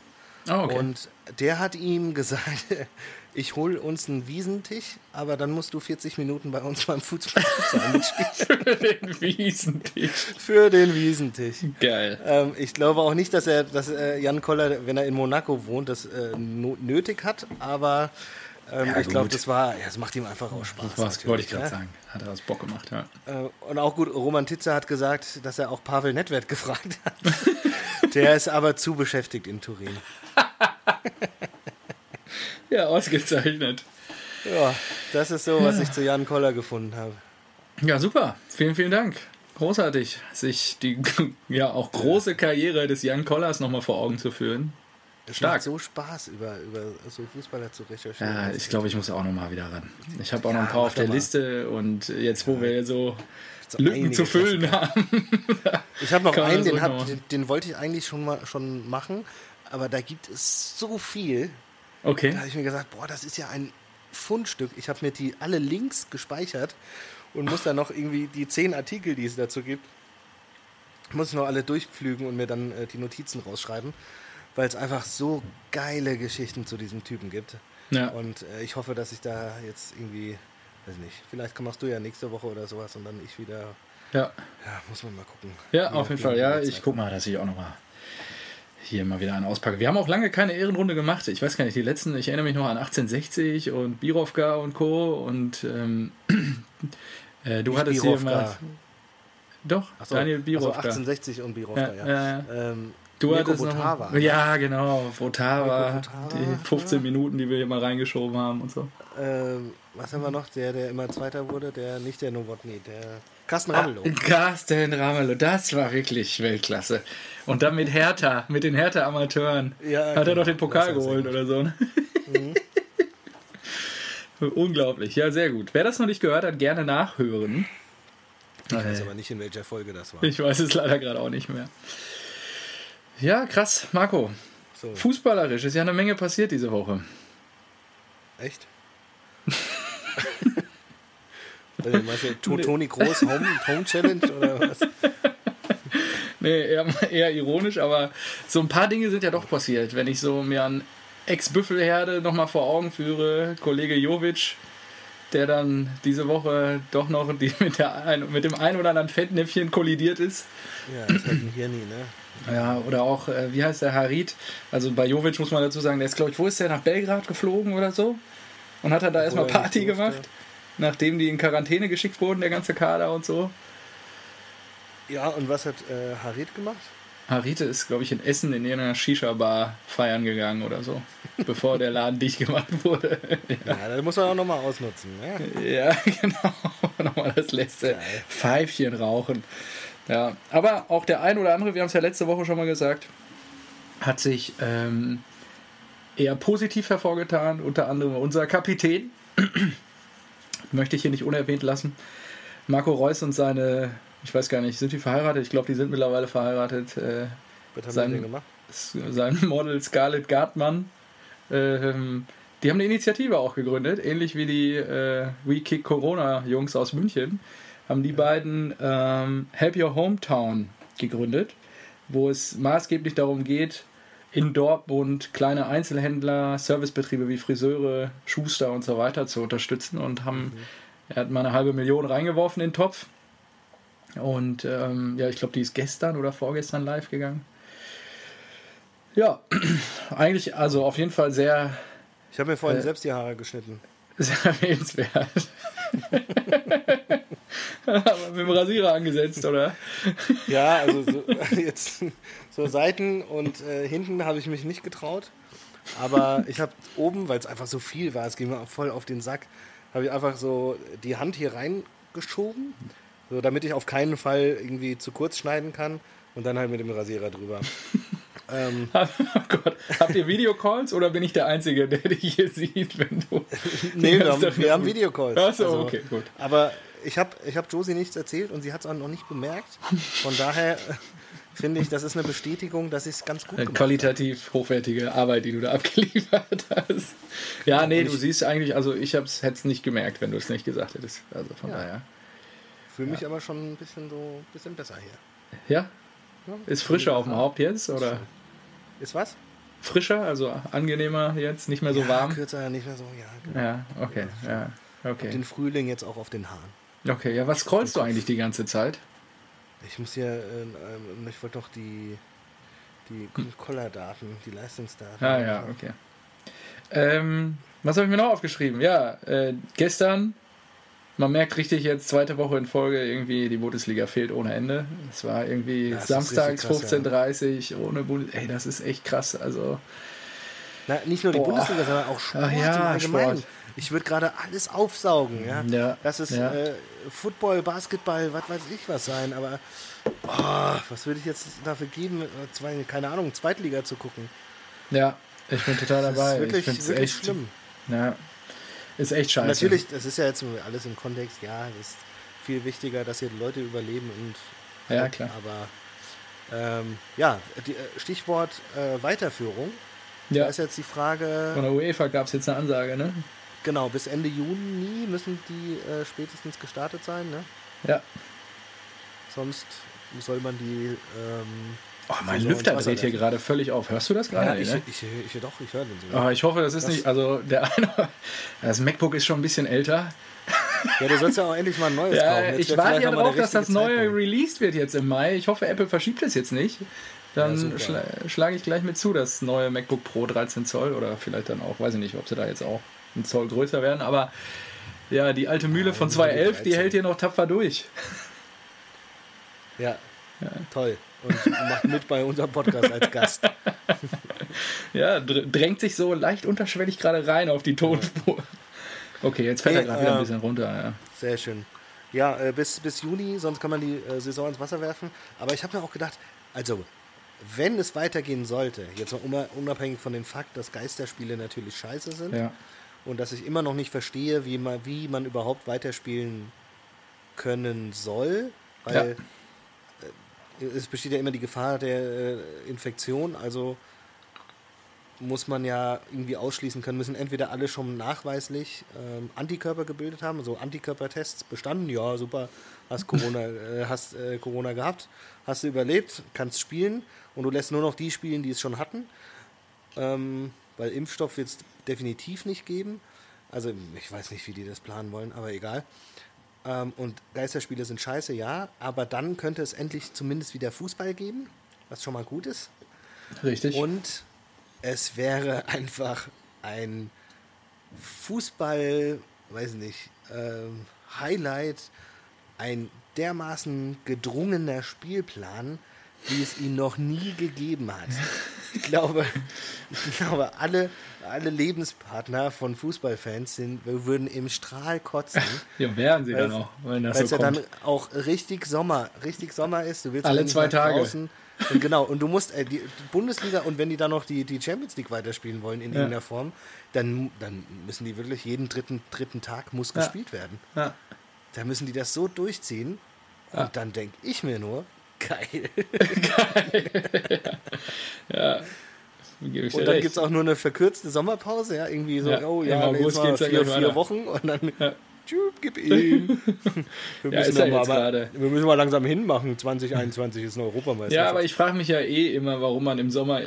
Oh, okay. Und der hat ihm gesagt, ich hole uns einen Wiesentisch, aber dann musst du 40 Minuten bei uns beim Fußball mitspielen. Für den Wiesentisch. Für den Wiesentisch. Geil. Ähm, ich glaube auch nicht, dass er, dass äh, Jan Koller, wenn er in Monaco wohnt, das äh, nötig hat, aber ähm, ja, ich glaube, das war, ja, das macht ihm einfach auch Spaß. Das wollte ich gerade ja? sagen. Hat er was Bock gemacht, ja. Äh, und auch gut, Roman Titzer hat gesagt, dass er auch Pavel Nedved gefragt hat. Der ist aber zu beschäftigt in Turin. ja, ausgezeichnet. Ja, das ist so, was ich zu Jan Koller gefunden habe. Ja, super. Vielen, vielen Dank. Großartig, sich die ja auch große Karriere des Jan Kollers nochmal vor Augen zu führen. Es Stark. macht so Spaß, über, über so Fußballer zu recherchieren. Ja, ich glaube, ich muss auch nochmal wieder ran. Ich habe auch noch ein paar auf der Liste und jetzt, wo wir so Lücken zu füllen haben. ich habe noch einen, den, hab, den, den, wollte ich eigentlich schon mal schon machen, aber da gibt es so viel. Okay. Da habe ich mir gesagt, boah, das ist ja ein Fundstück. Ich habe mir die alle Links gespeichert und muss dann noch irgendwie die zehn Artikel, die es dazu gibt, muss ich noch alle durchpflügen und mir dann äh, die Notizen rausschreiben weil es einfach so geile Geschichten zu diesem Typen gibt. Ja. Und äh, ich hoffe, dass ich da jetzt irgendwie, weiß nicht, vielleicht machst du ja nächste Woche oder sowas und dann ich wieder. Ja. Ja, muss man mal gucken. Ja, auf jeden Fall. Ja, ich guck mal, dass ich auch nochmal hier mal wieder einen auspacke. Wir haben auch lange keine Ehrenrunde gemacht. Ich weiß gar nicht, die letzten, ich erinnere mich noch an 1860 und Birovka und Co. Und ähm, äh, du nicht hattest Birovka. hier mal. Doch, so, Daniel Birovka. Also 1860 und Birovka, ja. ja. ja. Ähm, Du Mirko hattest Votava. Noch, ja, genau, Votava, die 15 Minuten, die wir hier mal reingeschoben haben und so. Ähm, was haben wir noch? Der, der immer Zweiter wurde, der nicht der Novotny, der Carsten Ramelow. Ah, Carsten Ramelow, das war wirklich Weltklasse. Und dann mit Hertha, mit den Hertha-Amateuren. Ja, Hat genau. er doch den Pokal geholt oder so. Ne? Mhm. Unglaublich, ja, sehr gut. Wer das noch nicht gehört hat, gerne nachhören. Ich weiß aber nicht, in welcher Folge das war. Ich weiß es leider gerade auch nicht mehr. Ja, krass, Marco. So. Fußballerisch ist ja eine Menge passiert diese Woche. Echt? also, meinst du Toni Groß Home, Home Challenge oder was? Nee, eher, eher ironisch, aber so ein paar Dinge sind ja doch passiert. Wenn ich so mir an Ex-Büffelherde nochmal vor Augen führe, Kollege Jovic, der dann diese Woche doch noch die mit, der, mit dem ein oder anderen Fettnäpfchen kollidiert ist. Ja, das hat ein Hirni, ne? Ja, oder auch, äh, wie heißt der, Harit? Also bei Jovic muss man dazu sagen, der ist, glaube ich, wo ist der, nach Belgrad geflogen oder so? Und hat er da erstmal Party gemacht, nachdem die in Quarantäne geschickt wurden, der ganze Kader und so. Ja, und was hat äh, Harit gemacht? Harite ist, glaube ich, in Essen in irgendeiner Shisha-Bar feiern gegangen oder so, bevor der Laden dicht gemacht wurde. ja, ja das muss man auch nochmal ausnutzen. Ne? Ja, genau. nochmal das letzte. Pfeifchen rauchen. Ja, aber auch der ein oder andere, wir haben es ja letzte Woche schon mal gesagt, hat sich ähm, eher positiv hervorgetan. Unter anderem unser Kapitän, möchte ich hier nicht unerwähnt lassen. Marco Reus und seine, ich weiß gar nicht, sind die verheiratet? Ich glaube, die sind mittlerweile verheiratet. Äh, Was haben sein, die gemacht? Sein Model Scarlett Gartmann. Ähm, die haben eine Initiative auch gegründet, ähnlich wie die äh, We Kick Corona Jungs aus München haben die beiden ähm, Help Your Hometown gegründet, wo es maßgeblich darum geht, in Dortmund kleine Einzelhändler, Servicebetriebe wie Friseure, Schuster und so weiter zu unterstützen und haben, mhm. er hat mal eine halbe Million reingeworfen in den Topf. Und ähm, ja, ich glaube, die ist gestern oder vorgestern live gegangen. Ja, eigentlich, also auf jeden Fall sehr. Ich habe mir vorhin äh, selbst die Haare geschnitten. Sehr erwähnenswert. Mit dem Rasierer angesetzt, oder? Ja, also so, jetzt so Seiten und äh, hinten habe ich mich nicht getraut. Aber ich habe oben, weil es einfach so viel war, es ging mir auch voll auf den Sack, habe ich einfach so die Hand hier reingeschoben, so damit ich auf keinen Fall irgendwie zu kurz schneiden kann und dann halt mit dem Rasierer drüber. Ähm, oh Gott. Habt ihr Videocalls oder bin ich der Einzige, der dich hier sieht, wenn du. nee, wir haben, wir haben Videocalls. Achso, also, okay, gut. Aber ich habe ich hab Josie nichts erzählt und sie hat es auch noch nicht bemerkt. Von daher finde ich, das ist eine Bestätigung, dass ich es ganz gut gemacht Qualitativ habe. hochwertige Arbeit, die du da abgeliefert hast. Ja, nee, du siehst eigentlich, also ich hätte es nicht gemerkt, wenn du es nicht gesagt hättest. Also von ja. daher. Fühle mich ja. aber schon ein bisschen so ein bisschen besser hier. Ja? ja ist frischer auf dem Haupt jetzt, oder? Ist was? frischer, also angenehmer jetzt, nicht mehr so ja, warm? Kürzer, nicht mehr so, ja. Genau. Ja, okay, ja, okay. Den Frühling jetzt auch auf den Haaren. Okay, ja, was scrollst du eigentlich die ganze Zeit? Ich muss hier, äh, ich wollte doch die, die Collardaten, die Leistungsdaten. Ah ja, okay. Ähm, was habe ich mir noch aufgeschrieben? Ja, äh, gestern, man merkt richtig jetzt, zweite Woche in Folge, irgendwie die Bundesliga fehlt ohne Ende. Es war irgendwie Das ist samstags richtig krass, 15.30 Uhr ohne Bundesliga. Ey, das ist echt krass. Also, Na, nicht nur die Boah. Bundesliga, sondern auch Sport Ach ja, im Allgemeinen. Sport. Ich würde gerade alles aufsaugen, ja. Ja, Das ist ja. äh, Football, Basketball, was weiß ich was sein, aber oh, was würde ich jetzt dafür geben, zwei, keine Ahnung, Zweitliga zu gucken? ja, ich bin total Das dabei. ist wirklich, wirklich echt schlimm. Ja, ist echt scheiße. Natürlich, das ist ja jetzt alles im Kontext, ja, es ist viel wichtiger, dass hier die Leute überleben und Ja, klar. aber ähm, ja, die, äh, Stichwort äh, Weiterführung. Da Ja, ist jetzt die Frage, von der UEFA gab es jetzt eine Ansage, ne? genau, bis Ende Juni müssen die äh, spätestens gestartet sein, ne? Ja. Sonst soll man die. Ähm, Oh, mein Saison Lüfter dreht hier gerade völlig auf. Hörst du das gerade? ja, Nee, ich, ne? ich, ich, doch, ich höre den so. Oh, ich hoffe, das ist Das- nicht. Also, der eine. Das MacBook ist schon ein bisschen älter. Ja, du sollst ja auch endlich mal ein neues Ja, kaufen. Jetzt ich warte ja drauf, dass das neue Zeitpunkt. released wird jetzt im Mai. Ich hoffe, Apple verschiebt es jetzt nicht. Ja, Dann super. schla schlage ich gleich mit zu, das neue MacBook Pro 13 Zoll oder vielleicht dann auch, weiß ich nicht, ob sie da jetzt auch einen Zoll größer werden, aber ja, die alte Mühle Ja, von nur die 211, die 13. hält hier noch tapfer durch. Ja, toll. Und macht mit bei unserem Podcast als Gast. Ja, dr drängt sich so leicht unterschwellig gerade rein auf die Tonspur. Okay, jetzt fällt er Nee, gerade wieder ein äh, bisschen runter. Ja. Sehr schön. Ja, äh, bis, bis Juni, sonst kann man die äh, Saison ins Wasser werfen. Aber ich habe mir auch gedacht, also, wenn es weitergehen sollte, jetzt mal unab- unabhängig von dem Fakt, dass Geisterspiele natürlich scheiße sind Ja. und dass ich immer noch nicht verstehe, wie man, wie man überhaupt weiterspielen können soll, weil äh, es besteht ja immer die Gefahr der äh, Infektion, also muss man ja irgendwie ausschließen können, müssen entweder alle schon nachweislich ähm, Antikörper gebildet haben, also Antikörpertests bestanden, ja super, hast Corona, äh, hast äh, Corona gehabt, hast du überlebt, kannst spielen und du lässt nur noch die spielen, die es schon hatten, ähm, weil Impfstoff wird es definitiv nicht geben. Also ich weiß nicht, wie die das planen wollen, aber egal. Ähm, und Geisterspiele sind scheiße, ja, aber dann könnte es endlich zumindest wieder Fußball geben, was schon mal gut ist. Richtig. Und es wäre einfach ein Fußball, weiß nicht, ähm, Highlight, ein dermaßen gedrungener Spielplan, wie es ihn noch nie gegeben hat. Ich glaube, ich glaube alle, alle Lebenspartner von Fußballfans sind, würden im Strahl kotzen. ja, werden sie dann Weil- auch, wenn das Weil es ja dann auch richtig Sommer, richtig Sommer ist. Du willst Alle zwei Tage. draußen. Und genau, und du musst äh, die Bundesliga und wenn die dann noch die, die Champions League weiterspielen wollen in Ja. irgendeiner Form, dann, dann müssen die wirklich jeden dritten, dritten Tag muss Ja. gespielt werden. ja. Da müssen die das so durchziehen. Und dann denke ich mir nur, geil. Gebe ich Und dir dann gibt es auch nur eine verkürzte Sommerpause, ja, irgendwie so, Ja, oh im ja, August jetzt mal geht's dann vier, vier. Wochen und dann Ja. tschüp, gib ihm. Wir Ja, müssen ist ja aber, jetzt gerade. wir müssen mal langsam hinmachen. 2021 ist eine Europameisterschaft. Ja, aber ich frage mich ja eh immer, warum man im Sommer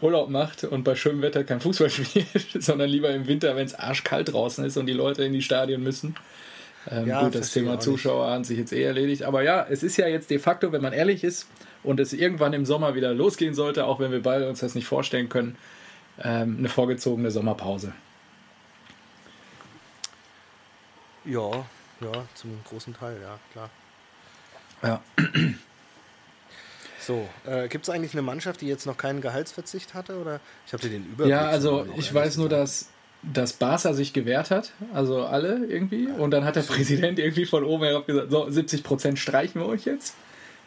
Urlaub macht und bei schönem Wetter kein Fußball spielt, sondern lieber im Winter, wenn es arschkalt draußen ist und die Leute in die Stadien müssen. Ähm, Ja, gut, das Thema. Zuschauer hat sich jetzt eh erledigt. Aber ja, es ist ja jetzt de facto, wenn man ehrlich ist und es irgendwann im Sommer wieder losgehen sollte, auch wenn wir beide uns das nicht vorstellen können, ähm, eine vorgezogene Sommerpause. Ja, ja, zum großen Teil, ja, klar. Ja. So, äh, gibt es eigentlich eine Mannschaft, die jetzt noch keinen Gehaltsverzicht hatte? Oder ich habe dir den Überblick. Ja, also ich weiß nur, dass, dass Barca sich gewehrt hat, also alle irgendwie. Und dann hat der Präsident irgendwie von oben herab gesagt, so 70 Prozent streichen wir euch jetzt.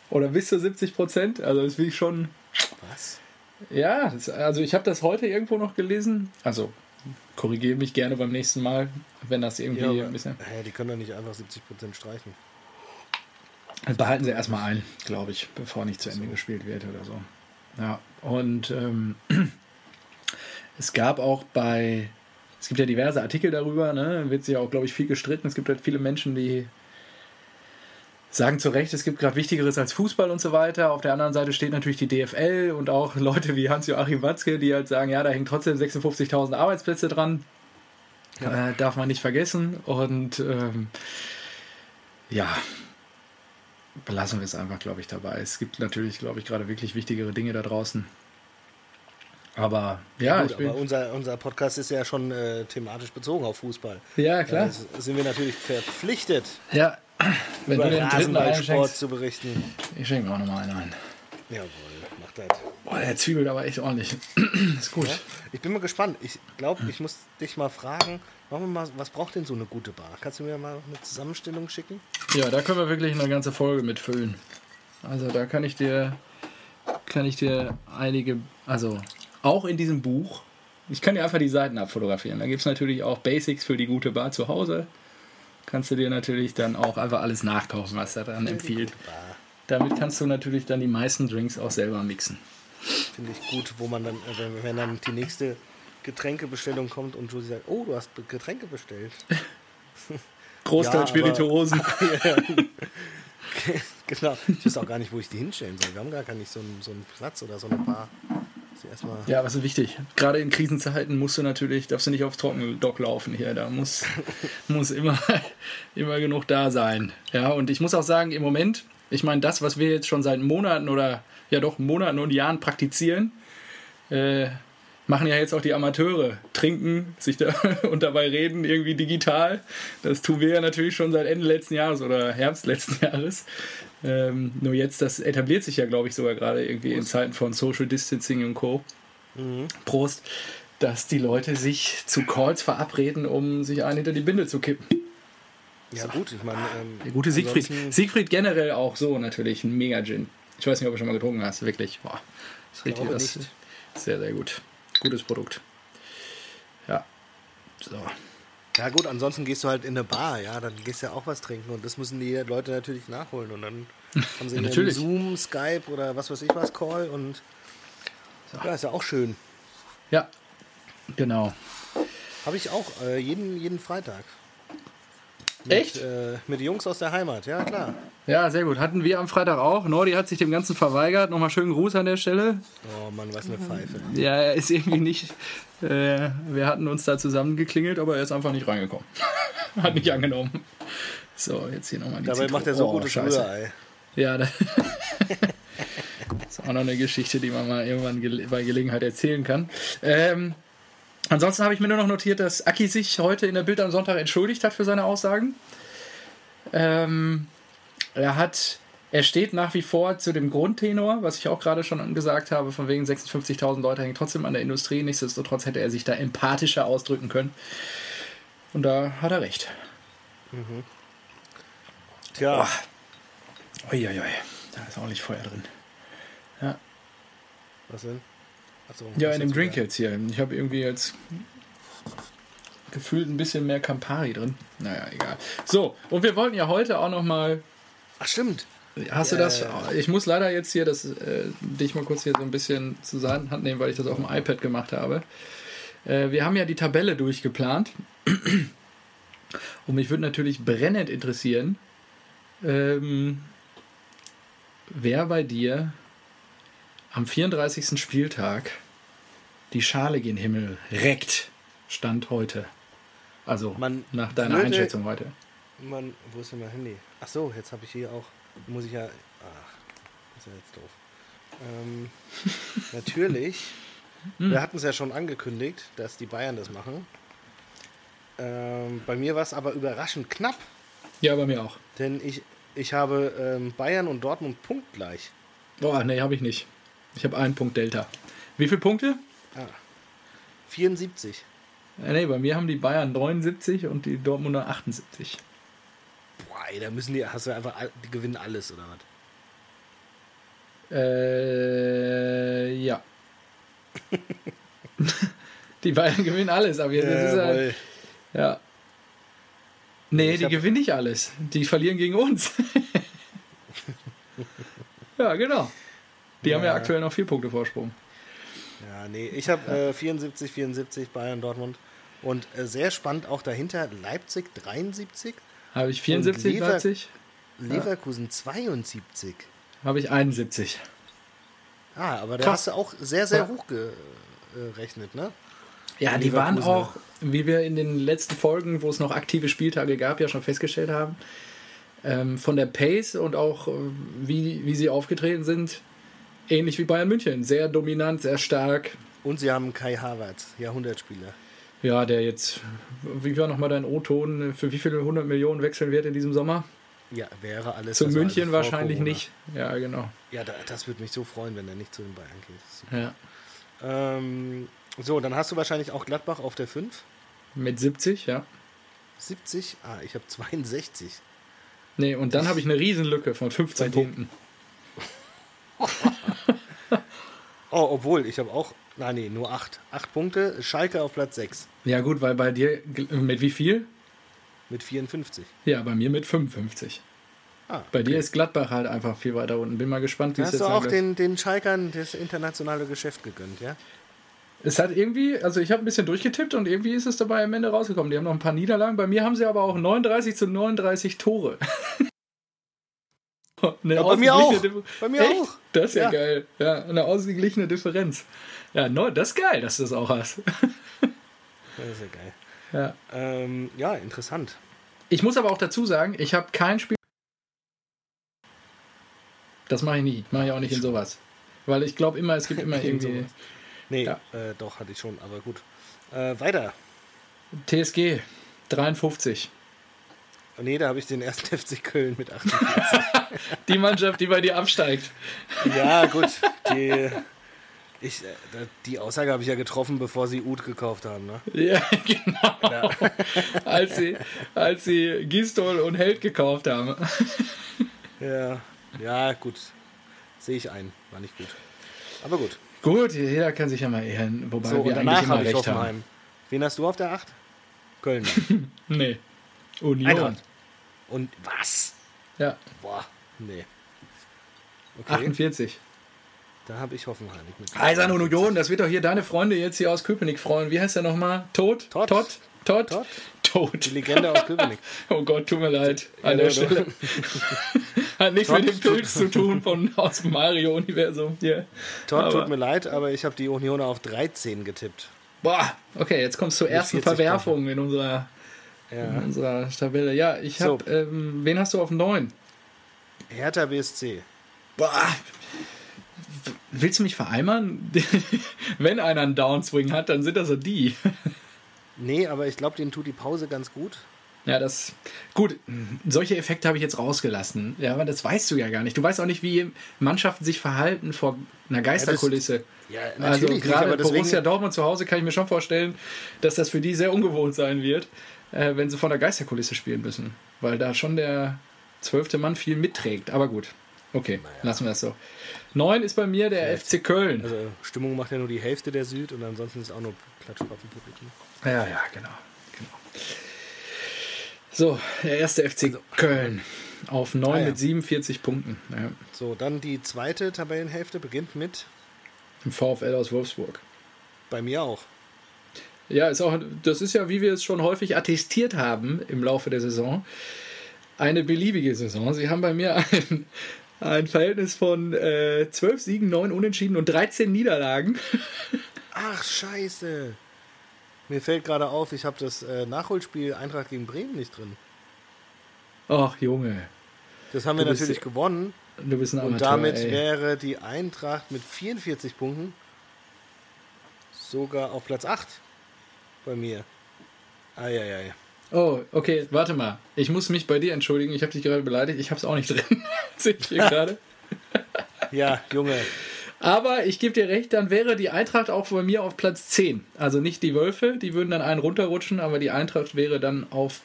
Oder bis zu 70 Prozent. Also das will ich schon. Was? Ja, das, also ich habe das heute irgendwo noch gelesen. Also korrigiere mich gerne beim nächsten Mal, wenn das irgendwie Ja, aber, ein bisschen. hä, die können doch nicht einfach 70% streichen. Das behalten sie erstmal ein, glaube ich, bevor nicht zu Ende gespielt wird oder so. Ja, und ähm, es gab auch bei, es gibt ja diverse Artikel darüber, ne? wird sich auch, glaube ich, viel gestritten. Es gibt halt viele Menschen, die sagen zu Recht, es gibt gerade Wichtigeres als Fußball und so weiter. Auf der anderen Seite steht natürlich die DFL und auch Leute wie Hans-Joachim Watzke, die halt sagen, ja, da hängen trotzdem 56.000 Arbeitsplätze dran. Ja. Äh, darf man nicht vergessen. Und ähm, ja, belassen wir es einfach, glaube ich, dabei. Es gibt natürlich, glaube ich, gerade wirklich wichtigere Dinge da draußen. Aber ja, gut, aber unser, unser Podcast ist ja schon äh, thematisch bezogen auf Fußball. Ja, klar. Da sind wir natürlich verpflichtet. Ja, wenn über du den Rasenballsport zu berichten. Ich schenke mir auch nochmal einen ein. Jawohl, mach das. Boah, der zwiebelt aber echt ordentlich. ist gut. Ja, ich bin mal gespannt. Ich glaube, ich muss dich mal fragen, machen wir mal, was braucht denn so eine gute Bar? Kannst du mir mal eine Zusammenstellung schicken? Ja, da können wir wirklich eine ganze Folge mitfüllen. Also da kann ich dir, kann ich dir einige, also auch in diesem Buch, ich kann dir einfach die Seiten abfotografieren. Da gibt es natürlich auch Basics für die gute Bar zu Hause kannst du dir natürlich dann auch einfach alles nachkaufen, was er dann empfiehlt. Damit kannst du natürlich dann die meisten Drinks auch selber mixen. Finde ich gut, wo man dann, äh, wenn dann die nächste Getränkebestellung kommt und Josie sagt, oh, du hast Getränke bestellt. Großteil ja, Spirituosen. genau. Ich weiß auch gar nicht, wo ich die hinstellen soll. Wir haben gar nicht so einen, so einen Platz oder so eine Bar erstmal. Ja, was ist wichtig? Gerade in Krisenzeiten musst du natürlich, darfst du nicht aufs Trockendock laufen hier. Da muss, muss immer, immer genug da sein. Ja, und ich muss auch sagen, im Moment, ich meine, das, was wir jetzt schon seit Monaten oder ja doch Monaten und Jahren praktizieren, äh, machen ja jetzt auch die Amateure. Trinken, sich da und dabei reden, irgendwie digital. Das tun wir ja natürlich schon seit Ende letzten Jahres oder Herbst letzten Jahres. Ähm, nur jetzt, das etabliert sich ja, glaube ich, sogar gerade irgendwie Prost. in Zeiten von Social Distancing und Co. Mhm. Prost, dass die Leute sich zu Calls verabreden, um sich einen hinter die Binde zu kippen. Ja, so. gut, ich meine. Ähm, Der gute Siegfried. Siegfried generell auch so natürlich, ein Mega-Gin. Ich weiß nicht, ob du schon mal getrunken hast, wirklich. Boah, ist richtig das, sehr, sehr gut. Gutes Produkt. Ja. So. Ja gut, ansonsten gehst du halt in eine Bar, ja, dann gehst du ja auch was trinken und das müssen die Leute natürlich nachholen und dann haben sie ja, einen Zoom, Skype oder was weiß ich was Call und ja, ist ja auch schön. Ja, genau. Habe ich auch äh, jeden, jeden Freitag. Mit, Echt? Äh, mit Jungs aus der Heimat, ja klar. Ja, sehr gut. Hatten wir am Freitag auch. Nordi hat sich dem Ganzen verweigert. Nochmal schönen Gruß an der Stelle. Oh Mann, was eine Pfeife. Ja, er ist irgendwie nicht. Äh, wir hatten uns da zusammengeklingelt, aber er ist einfach nicht reingekommen. hat nicht angenommen. So, jetzt hier nochmal die Dabei Zitro macht er so oh, gutes Rührei. Ja, das ist auch noch eine Geschichte, die man mal irgendwann bei Gelegenheit erzählen kann. Ähm, Ansonsten habe ich mir nur noch notiert, dass Aki sich heute in der Bild am Sonntag entschuldigt hat für seine Aussagen. Ähm, er hat, er steht nach wie vor zu dem Grundtenor, was ich auch gerade schon gesagt habe, von wegen 56.000 Leute hängen trotzdem an der Industrie. Nichtsdestotrotz hätte er sich da empathischer ausdrücken können. Und da hat er recht. Mhm. Tja. Uiuiui, da ist auch nicht Feuer drin. Ja. Was denn? So, ja, in dem Drink jetzt hier. Ich habe irgendwie jetzt gefühlt ein bisschen mehr Campari drin. Naja, egal. So, und wir wollten ja heute auch noch mal. Ach, stimmt. Hast du das? Ich muss leider jetzt hier das, äh, dich mal kurz hier so ein bisschen zur Hand nehmen, weil ich das auf dem iPad gemacht habe. Äh, wir haben ja die Tabelle durchgeplant. Und mich würde natürlich brennend interessieren, ähm, wer bei dir am 34. Spieltag die Schale gen Himmel reckt, stand heute. Also man nach deiner würde, Einschätzung heute. Man, wo ist denn mein Handy? Ach so, jetzt habe ich hier auch, muss ich ja, ach, ist ja jetzt doof. Ähm, natürlich, hm. wir hatten es ja schon angekündigt, dass die Bayern das machen. Ähm, bei mir war es aber überraschend knapp. Ja, bei mir auch. Denn ich, ich habe ähm, Bayern und Dortmund punktgleich. Boah, nee, habe ich nicht. Ich habe einen Punkt Delta. Wie viele Punkte? Ah, 74. Ja, nee, bei mir haben die Bayern 79 und die Dortmunder 78. Boah, ey, da müssen die, hast du einfach, die gewinnen alles, oder was? Äh, ja. die Bayern gewinnen alles, aber jetzt ja, ist halt, ja. Nee, ich die gewinnen nicht alles. Die verlieren gegen uns. ja, genau. Die ja. haben ja aktuell noch vier Punkte Vorsprung. Ja, nee, ich habe äh, 74, 74 Bayern, Dortmund. Und äh, sehr spannend auch dahinter Leipzig 73. Habe ich 74 Lever Leipzig? Leverkusen 72. Habe ich 71. Ah, aber da hast du auch sehr, sehr hoch gerechnet, ne? Ja, die waren auch, wie wir in den letzten Folgen, wo es noch aktive Spieltage gab, ja schon festgestellt haben, ähm, von der Pace und auch äh, wie, wie sie aufgetreten sind, ähnlich wie Bayern München. Sehr dominant, sehr stark. Und sie haben Kai Havertz, Jahrhundertspieler. Ja, der jetzt, wie war nochmal dein O-Ton, für wie viele 100 Millionen wechseln wird in diesem Sommer? Ja, wäre alles. Zu also München wahrscheinlich Corona. nicht. Ja, genau. Ja, das würde mich so freuen, wenn er nicht zu den Bayern geht. Ja. Ähm, so, dann hast du wahrscheinlich auch Gladbach auf der 5. Mit 70, ja. 70? Ah, ich habe 62. Nee, und dann habe ich eine Riesenlücke von 15 Punkten. oh, obwohl, ich habe auch. Nein, nee, nur 8. 8 Punkte. Schalke auf Platz 6. Ja, gut, weil bei dir. Mit wie viel? Mit 54. Ja, bei mir mit 55. Ah, bei okay. dir ist Gladbach halt einfach viel weiter unten. Bin mal gespannt, wie es jetzt Hast du auch den, den Schalkern das internationale Geschäft gegönnt, ja? Es hat irgendwie, also ich habe ein bisschen durchgetippt und irgendwie ist es dabei am Ende rausgekommen. Die haben noch ein paar Niederlagen. Bei mir haben sie aber auch 39 zu 39 Tore. ja, bei mir auch. Bei mir Echt? auch. Das ist ja. ja, geil. Ja, eine ausgeglichene Differenz. Ja, no, das ist geil, dass du das auch hast. das ist ja geil. Ja. Ähm, ja, interessant. Ich muss aber auch dazu sagen, ich habe kein Spiel. Das mache ich nie. Mache ich auch nicht in sowas. Weil ich glaube immer, es gibt immer irgendwie. Nee, ja. äh, doch, hatte ich schon, aber gut. Äh, weiter. TSG 53. Nee, da habe ich den ersten FC Köln mit 48. die Mannschaft, die bei dir absteigt. Ja, gut. Die, ich, äh, die Aussage habe ich ja getroffen, bevor sie Ud gekauft haben. Ne? Ja, genau. Ja. als, sie, als sie Gistol und Held gekauft haben. ja, ja, gut. Sehe ich ein. War nicht gut. Aber gut. Gut, jeder kann sich ja mal ehren, wobei so, wir eigentlich immer recht Hoffenheim. haben. Wen hast du auf der 8? Köln. nee. Union. Eintracht. Und was? Ja. Boah, nee. Okay. 48. Da habe ich Hoffenheim nicht mit. Eisern und Union, das wird doch hier deine Freunde jetzt hier aus Köpenick freuen. Wie heißt der nochmal? Tod? Tot? Tot? Tot? Tot? Tot. Die Legende aus Köpenick. oh Gott, tut mir leid. An der Stelle. Hat nichts mit dem Pilz zu tun von aus dem Mario-Universum. Yeah. Todd, tut mir leid, aber ich habe die Union auf 13 getippt. Boah, okay, jetzt kommst du zur ersten Verwerfung in unserer, ja. in unserer Tabelle. Ja, ich habe. So. Ähm, wen hast du auf 9? Hertha BSC. Boah. Willst du mich vereimern? Wenn einer einen Downswing hat, dann sind das so die. nee, aber ich glaube, denen tut die Pause ganz gut. Ja, das. Gut, solche Effekte habe ich jetzt rausgelassen. Ja, aber das weißt du ja gar nicht. Du weißt auch nicht, wie Mannschaften sich verhalten vor einer Geisterkulisse. Ja, das, ja natürlich. Also gerade Borussia Dortmund zu Hause kann ich mir schon vorstellen, dass das für die sehr ungewohnt sein wird, äh, wenn sie vor der Geisterkulisse spielen müssen. Weil da schon der zwölfte Mann viel mitträgt. Aber gut. Okay, naja. lassen wir das so. Neun ist bei mir der FC Köln. Also Stimmung macht ja nur die Hälfte der Süd und ansonsten ist auch nur Klatschpappenpublikum. Ja, ja, genau. genau. So, der erste FC also, Köln auf 9 ah, ja. mit 47 Punkten. Ja. So, dann die zweite Tabellenhälfte beginnt mit dem VfL aus Wolfsburg. Bei mir auch. Ja, ist auch, das ist ja, wie wir es schon häufig attestiert haben im Laufe der Saison, eine beliebige Saison. Sie haben bei mir ein, ein Verhältnis von äh, 12 Siegen, 9 Unentschieden und 13 Niederlagen. Ach, scheiße. Mir fällt gerade auf, ich habe das äh, Nachholspiel Eintracht gegen Bremen nicht drin. Ach, Junge. Das haben wir bist, natürlich gewonnen. Du bist ein Amateur, Und damit ey. wäre die Eintracht mit 44 Punkten sogar auf Platz 8 bei mir. Eieiei. Oh, okay, warte mal. Ich muss mich bei dir entschuldigen. Ich habe dich gerade beleidigt. Ich habe es auch nicht drin. Sehe ich hier gerade. ja, Junge. Aber ich gebe dir recht, dann wäre die Eintracht auch bei mir auf Platz 10. Also nicht die Wölfe, die würden dann einen runterrutschen, aber die Eintracht wäre dann auf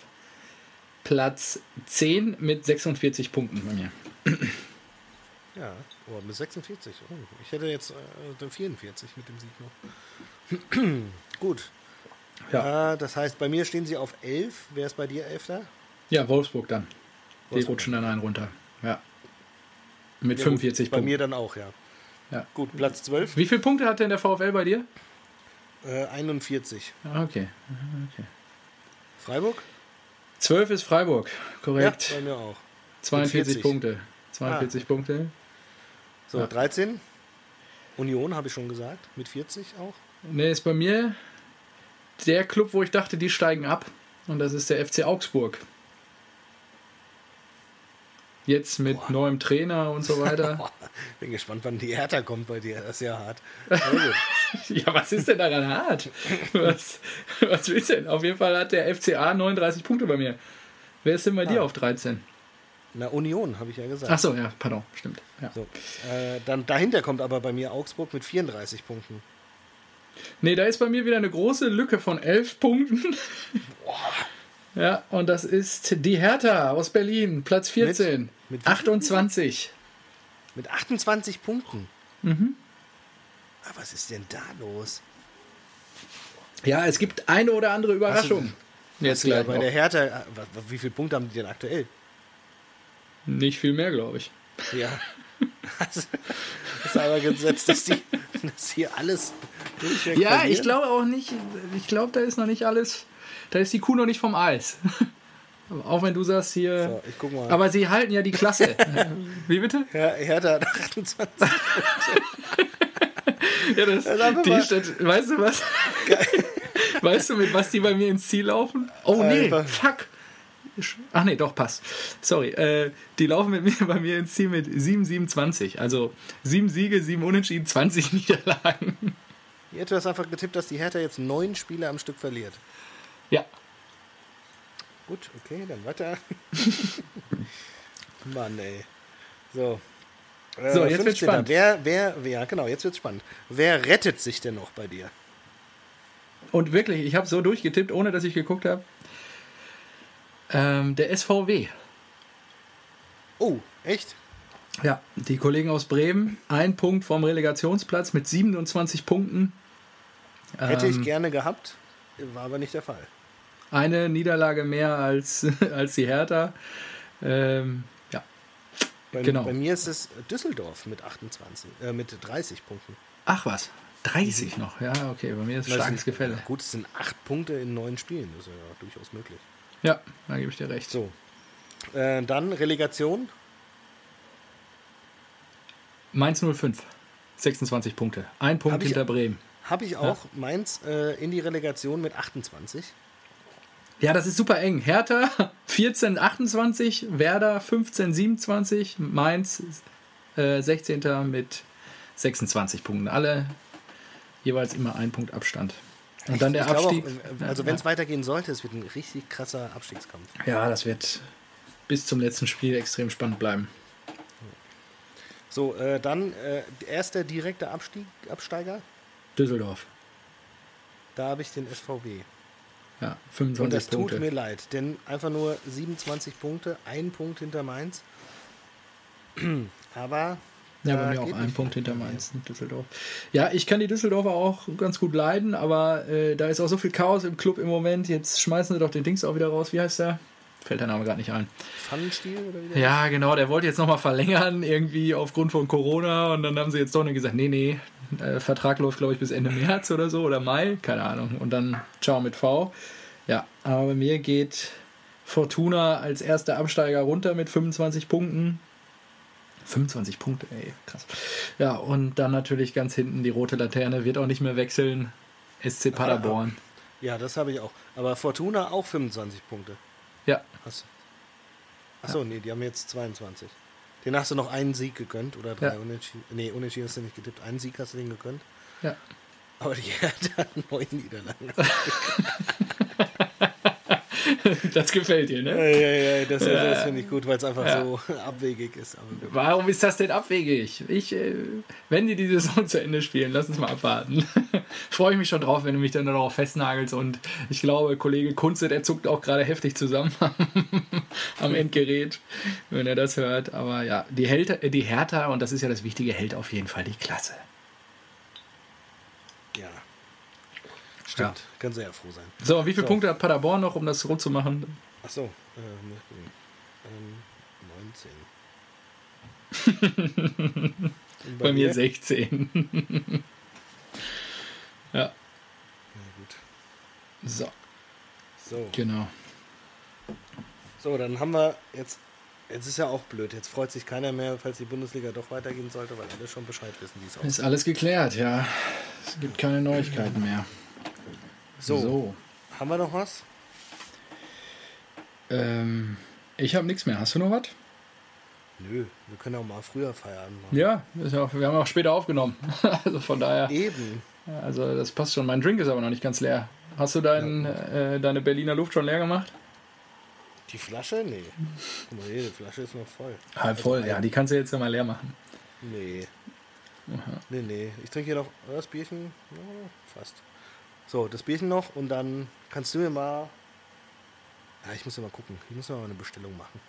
Platz 10 mit 46 Punkten bei mir. Ja, oh, mit 46. Oh, ich hätte jetzt äh, 44 mit dem Sieg noch. Gut. Ja. Äh, das heißt, bei mir stehen sie auf 11. Wer ist bei dir 11. Ja, Wolfsburg dann. Wolfsburg. Die rutschen dann einen runter. Ja. Mit ja, 45 gut, Punkten. Bei mir dann auch, ja. Ja. Gut, Platz 12. Wie viele Punkte hat denn der VfL bei dir? Äh, 41. Ah, okay. okay. Freiburg? 12 ist Freiburg, korrekt. Ja, bei mir auch. 42 Punkte. 42 ah. Punkte. So, ja. 13. Union habe ich schon gesagt, mit 40 auch. Ne, ist bei mir der Club, wo ich dachte, die steigen ab. Und das ist der FC Augsburg. Jetzt mit Boah. neuem Trainer und so weiter. Bin gespannt, wann die Hertha kommt bei dir. Das ist ja hart. ja, was ist denn daran hart? Was, was willst du denn? Auf jeden Fall hat der FCA 39 Punkte bei mir. Wer ist denn bei ah. dir auf 13? Na, Union, habe ich ja gesagt. Ach so, ja, pardon, stimmt. Ja. So, äh, dann dahinter kommt aber bei mir Augsburg mit 34 Punkten. Nee, da ist bei mir wieder eine große Lücke von 11 Punkten. Boah. Ja, und das ist die Hertha aus Berlin, Platz 14. Mit? Mit 28. Mit 28 Punkten. Mhm. Aber ah, was ist denn da los? Ja, es gibt eine oder andere Überraschung. Du, Jetzt gleich. Bei der Hertha, äh, wie viele Punkte haben die denn aktuell? Nicht viel mehr, glaube ich. Ja. Das ist aber gesetzt, dass die, dass hier alles Ja, ich glaube auch nicht, ich glaube, da ist noch nicht alles, da ist die Kuh noch nicht vom Eis. Auch wenn du sagst hier. So. Aber sie halten ja die Klasse. Wie bitte? Ja, Hertha hat 28 ja, das, die Stadt, weißt du was? Geil. Weißt du, mit was die bei mir ins Ziel laufen? Oh nee, Einfach. fuck. Ach nee, doch, passt. Sorry. Äh, die laufen mit mir bei mir ins Ziel mit 7-27. Also 7 Siege, 7 Unentschieden, 20 Niederlagen. Ihr hättet das einfach getippt, dass die Hertha jetzt neun Spiele am Stück verliert. Ja, Gut, okay, dann weiter. Mann, ey. So. Äh, so, jetzt wird spannend. Wer, wer, ja, genau, jetzt wird's spannend. Wer rettet sich denn noch bei dir? Und wirklich, ich habe so durchgetippt, ohne dass ich geguckt habe. Ähm, der SVW. Oh, echt? Ja, die Kollegen aus Bremen, ein Punkt vom Relegationsplatz mit 27 Punkten. Hätte ähm, ich gerne gehabt, war aber nicht der Fall eine Niederlage mehr als, als die Hertha. Ähm, ja. Bei, genau. bei mir ist es Düsseldorf mit 28, äh, mit 30 Punkten. Ach was, 30 mhm. noch. Ja, okay, bei mir ist es starkes Gefälle. Ja, gut, es sind 8 Punkte in 9 Spielen, das ist ja durchaus möglich. Ja, da gebe ich dir recht. So. Äh, dann Relegation. Mainz 05, 26 Punkte. Ein Punkt hinter Bremen. Habe ich auch ja. Mainz äh, in die Relegation mit 28. Ja, das ist super eng. Hertha 14, 28, Werder 15, 27, Mainz äh, 16. mit 26 Punkten. Alle jeweils immer ein Punkt Abstand. Und dann der Abstieg. Auch, also wenn es ja. weitergehen sollte, es wird ein richtig krasser Abstiegskampf. Ja, das wird bis zum letzten Spiel extrem spannend bleiben. So, äh, dann äh, erster direkter Abstieg, Absteiger? Düsseldorf. Da habe ich den SVW. Ja, 25 Und das Punkte. tut mir leid, denn einfach nur 27 Punkte, ein Punkt hinter Mainz. Aber. Ja, bei mir auch ein Punkt hinter Mainz in Düsseldorf. Ja, ich kann die Düsseldorfer auch ganz gut leiden, aber äh, da ist auch so viel Chaos im Club im Moment. Jetzt schmeißen sie doch den Dings auch wieder raus. Wie heißt der? Fällt der Name gerade nicht ein. Pfannenstiel oder wie Ja, genau. Der wollte jetzt nochmal verlängern, irgendwie aufgrund von Corona. Und dann haben sie jetzt doch nicht gesagt: Nee, nee, äh, Vertrag läuft, glaube ich, bis Ende März oder so oder Mai. Keine Ahnung. Und dann ciao mit V. Ja, aber bei mir geht Fortuna als erster Absteiger runter mit 25 Punkten. 25 Punkte, ey, krass. Ja, und dann natürlich ganz hinten die rote Laterne wird auch nicht mehr wechseln. SC Paderborn. Ja, das habe ich auch. Aber Fortuna auch 25 Punkte. Ja. Achso, ja. nee, die haben jetzt 22. Den hast du noch einen Sieg gegönnt oder drei ja. Unentschieden. Nee, Unentschieden hast du nicht getippt. Einen Sieg hast du den gegönnt. Ja. Aber die hat neun Niederlagen. das gefällt dir, ne? Ja, ja, ja das, das finde ich gut, weil es einfach so abwegig ist. Warum ist das denn abwegig? Ich, äh, wenn die die Saison zu Ende spielen, lass uns mal abwarten. Freue ich mich schon drauf, wenn du mich dann darauf festnagelst. Und ich glaube, Kollege Kunze, der zuckt auch gerade heftig zusammen am Endgerät, wenn er das hört. Aber ja, die, Hält, die Hertha, und das ist ja das Wichtige, hält auf jeden Fall die Klasse. Ja. Stimmt, ja. kann sehr froh sein. So, wie viele so. Punkte hat Paderborn noch, um das rund zu machen? Ach so, äh, ähm, 19. bei, bei mir 16. ja. Na gut. So. So. Genau. So, dann haben wir jetzt Jetzt ist ja auch blöd. Jetzt freut sich keiner mehr, falls die Bundesliga doch weitergehen sollte, weil alle schon Bescheid wissen, wie es aussieht. Ist alles geklärt, ja. Es gibt keine Neuigkeiten mehr. So. so. Haben wir noch was? Ähm, ich habe nichts mehr. Hast du noch was? Nö, wir können auch mal früher feiern. Machen. Ja, auch, wir haben auch später aufgenommen. also von daher. Eben. Also das passt schon. Mein Drink ist aber noch nicht ganz leer. Hast du dein, ja. äh, deine Berliner Luft schon leer gemacht? Die Flasche? Nee. Guck mal, die Flasche ist noch voll. Halb voll, also ja, die kannst du jetzt ja mal leer machen. Nee. Aha. Nee, nee. Ich trinke hier noch das Bierchen. Ja, fast. So, das Bierchen noch und dann kannst du mir mal. Ja, ich muss ja mal gucken. Ich muss mal eine Bestellung machen.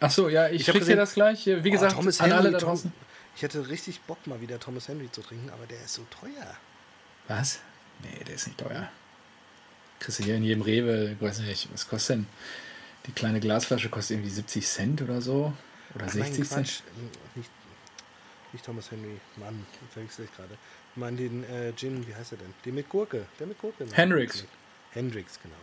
Ach so, ja, ich, ich krieg dir das gleich. Wie oh, gesagt, Thomas an Henry, alle da draußen. Tom, ich hätte richtig Bock, mal wieder Thomas Henry zu trinken, aber der ist so teuer. Was? Nee, der ist nicht teuer. Kriegst du hier in jedem Rewe, ich weiß nicht, was kostet denn? Die kleine Glasflasche kostet irgendwie 70 Cent oder so. Oder Ach 60 nein, Cent. Nicht, nicht Thomas Henry, Mann, verwechsel ich gerade. Ich meine den äh, Gin, wie heißt er denn? Den mit Gurke. Der mit Gurke. Hendrix. Hendrix, genau.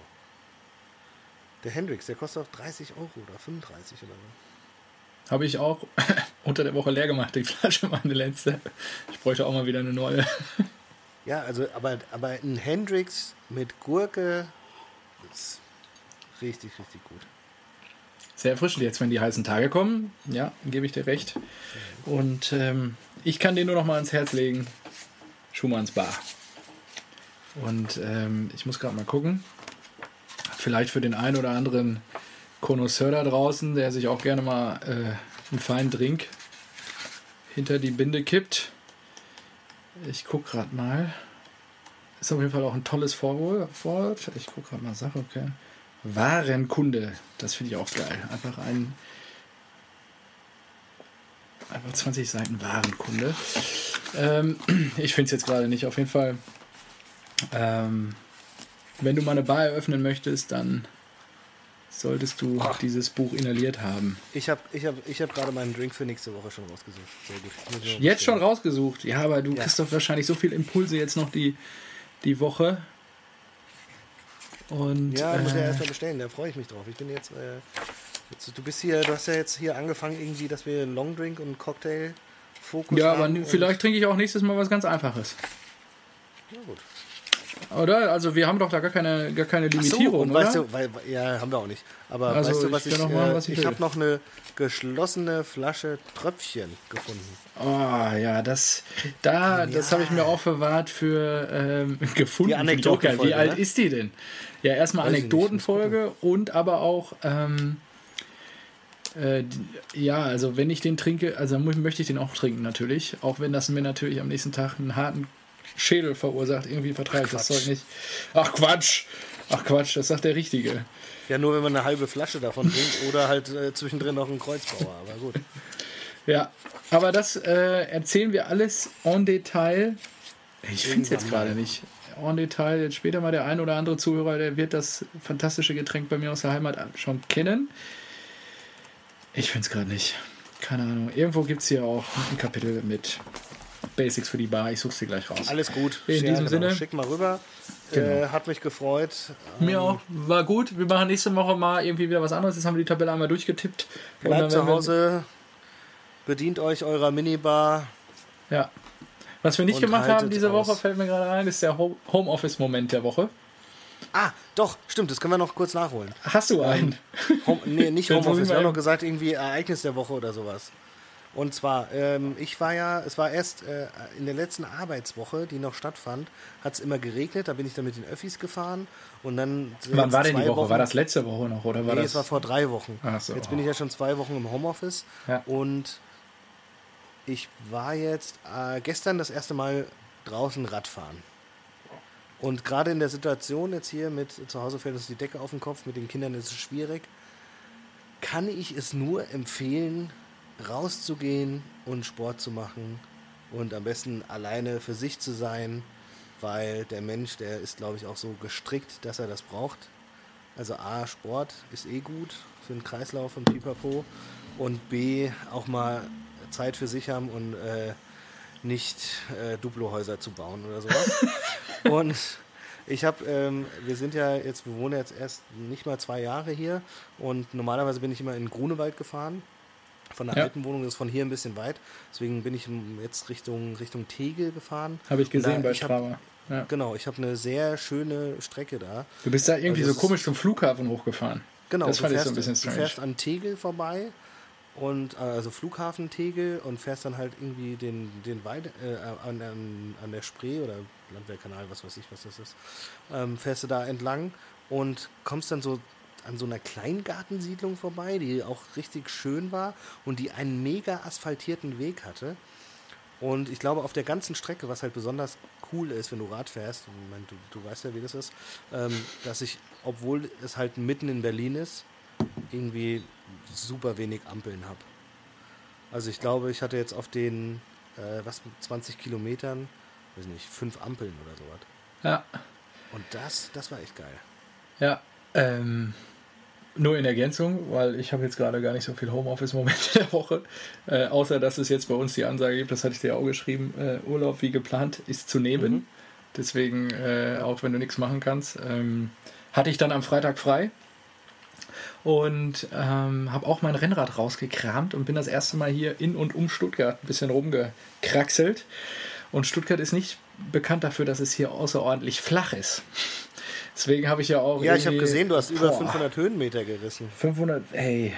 Der Hendrix, der kostet auch 30 Euro oder 35 oder so. Habe ich auch unter der Woche leer gemacht, die Flasche, meine letzte. Ich bräuchte auch mal wieder eine neue. Ja, also, aber, aber ein Hendrix mit Gurke ist richtig, richtig gut. Sehr erfrischend jetzt, wenn die heißen Tage kommen. Ja, gebe ich dir recht. Und ähm, ich kann dir nur noch mal ans Herz legen: Schumanns Bar. Und ähm, ich muss gerade mal gucken. Vielleicht für den einen oder anderen Connoisseur da draußen, der sich auch gerne mal äh, einen feinen Drink hinter die Binde kippt. Ich gucke gerade mal. Ist auf jeden Fall auch ein tolles Vorwort. Ich gucke gerade mal Sache, okay. Warenkunde. Das finde ich auch geil. Einfach ein. Einfach 20 Seiten Warenkunde. Ähm, ich finde es jetzt gerade nicht. Auf jeden Fall. Ähm, wenn du mal eine Bar eröffnen möchtest, dann solltest du oh. dieses Buch inhaliert haben. Ich habe ich hab, ich hab gerade meinen Drink für nächste Woche schon rausgesucht. Sehr gut. Jetzt schon rausgesucht? Ja, aber du ja. kriegst doch wahrscheinlich so viele Impulse jetzt noch die, die Woche. Und, ja, äh, muss ja erstmal bestellen, da freue ich mich drauf. Ich bin jetzt, äh, jetzt, du bist hier, du hast ja jetzt hier angefangen irgendwie, dass wir Long Drink und Cocktail Fokus Ja, aber vielleicht trinke ich auch nächstes Mal was ganz Einfaches. Ja, gut. Oder? Also wir haben doch da gar keine, gar keine Limitierung, so, weißt Du, weil, ja, haben wir auch nicht. Aber also weißt du, was ich, ich, was ich, ich habe noch eine geschlossene Flasche Tröpfchen gefunden. Oh ja, das, da, ja. das habe ich mir auch verwahrt für ähm, gefunden. Die Anekdotenfolge. Wie alt ne? ist die denn? Ja, erstmal Anekdotenfolge und aber auch ähm, äh, ja, also wenn ich den trinke, also möchte ich den auch trinken natürlich, auch wenn das mir natürlich am nächsten Tag einen harten Schädel verursacht. Irgendwie vertreibt das Zeug nicht. Ach Quatsch. Ach Quatsch, das sagt der Richtige. Ja, nur wenn man eine halbe Flasche davon trinkt oder halt äh, zwischendrin noch einen Kreuzbauer, aber gut. Ja, aber das äh, erzählen wir alles en Detail. Ich finde es jetzt gerade nicht. En Detail, jetzt später mal der ein oder andere Zuhörer, der wird das fantastische Getränk bei mir aus der Heimat schon kennen. Ich finde es gerade nicht. Keine Ahnung. Irgendwo gibt es hier auch ein Kapitel mit Basics für die Bar. Ich such's dir gleich raus. Alles gut. In diesem genau. Sinne. Schick mal rüber. Genau. Äh, hat mich gefreut. Mir ähm, auch. War gut. Wir machen nächste Woche mal irgendwie wieder was anderes. Jetzt haben wir die Tabelle einmal durchgetippt. Bleibt zu Hause. Bedient euch eurer Minibar. Ja. Was wir nicht gemacht haben diese aus. Woche, fällt mir gerade ein, ist der Homeoffice-Moment der Woche. Ah, doch, stimmt, das können wir noch kurz nachholen. Hast du einen? Home, nee, nicht Homeoffice, wir haben noch gesagt, irgendwie Ereignis der Woche oder sowas. Und zwar, ähm, ich war ja, es war erst äh, in der letzten Arbeitswoche, die noch stattfand, hat es immer geregnet, da bin ich dann mit den Öffis gefahren und dann. Wann war denn die Woche? Wochen, war das letzte Woche noch oder war nee, das? es war vor drei Wochen. Ach so. Jetzt bin ich ja schon zwei Wochen im Homeoffice ja. und ich war jetzt äh, gestern das erste Mal draußen Radfahren. Und gerade in der Situation jetzt hier mit zu Hause fällt uns die Decke auf den Kopf, mit den Kindern ist es schwierig, kann ich es nur empfehlen, rauszugehen und Sport zu machen und am besten alleine für sich zu sein, weil der Mensch, der ist, glaube ich, auch so gestrickt, dass er das braucht. Also A, Sport ist eh gut für den Kreislauf und Pipapo. Und B, auch mal Zeit für sich haben und äh, nicht äh, Duplohäuser zu bauen oder sowas. und Ich habe, ähm, wir sind ja jetzt, wir wohnen jetzt erst nicht mal zwei Jahre hier und normalerweise bin ich immer in Grunewald gefahren. Von der ja. alten Wohnung ist von hier ein bisschen weit. Deswegen bin ich jetzt Richtung, Richtung Tegel gefahren. Habe ich gesehen da, bei Strava. Ja. Genau, ich habe eine sehr schöne Strecke da. Du bist da irgendwie also so komisch zum Flughafen hochgefahren. Genau, das fand fährst, ich so ein bisschen strange. Du fährst an Tegel vorbei und äh, also Flughafen Tegel und fährst dann halt irgendwie den, den Wald äh, an, an, an der Spree oder Landwehrkanal, was weiß ich, was das ist, ähm, fährst du da entlang und kommst dann so an so einer Kleingartensiedlung vorbei, die auch richtig schön war und die einen mega asphaltierten Weg hatte. Und ich glaube, auf der ganzen Strecke, was halt besonders cool ist, wenn du Rad fährst, meine, du, du weißt ja, wie das ist, ähm, dass ich, obwohl es halt mitten in Berlin ist, irgendwie super wenig Ampeln habe. Also ich glaube, ich hatte jetzt auf den, äh, was, 20 Kilometern, weiß nicht, fünf Ampeln oder sowas. Ja. Und das, das war echt geil. Ja, ähm, nur in Ergänzung, weil ich habe jetzt gerade gar nicht so viel Homeoffice-Momente der Woche, äh, außer dass es jetzt bei uns die Ansage gibt, das hatte ich dir auch geschrieben, äh, Urlaub wie geplant ist zu nehmen. Mhm. Deswegen, äh, auch wenn du nichts machen kannst, ähm, hatte ich dann am Freitag frei und ähm, habe auch mein Rennrad rausgekramt und bin das erste Mal hier in und um Stuttgart ein bisschen rumgekraxelt. Und Stuttgart ist nicht bekannt dafür, dass es hier außerordentlich flach ist. Deswegen habe ich ja auch. Ja, ich habe gesehen, du hast über boah, 500 Höhenmeter gerissen. 500, hey.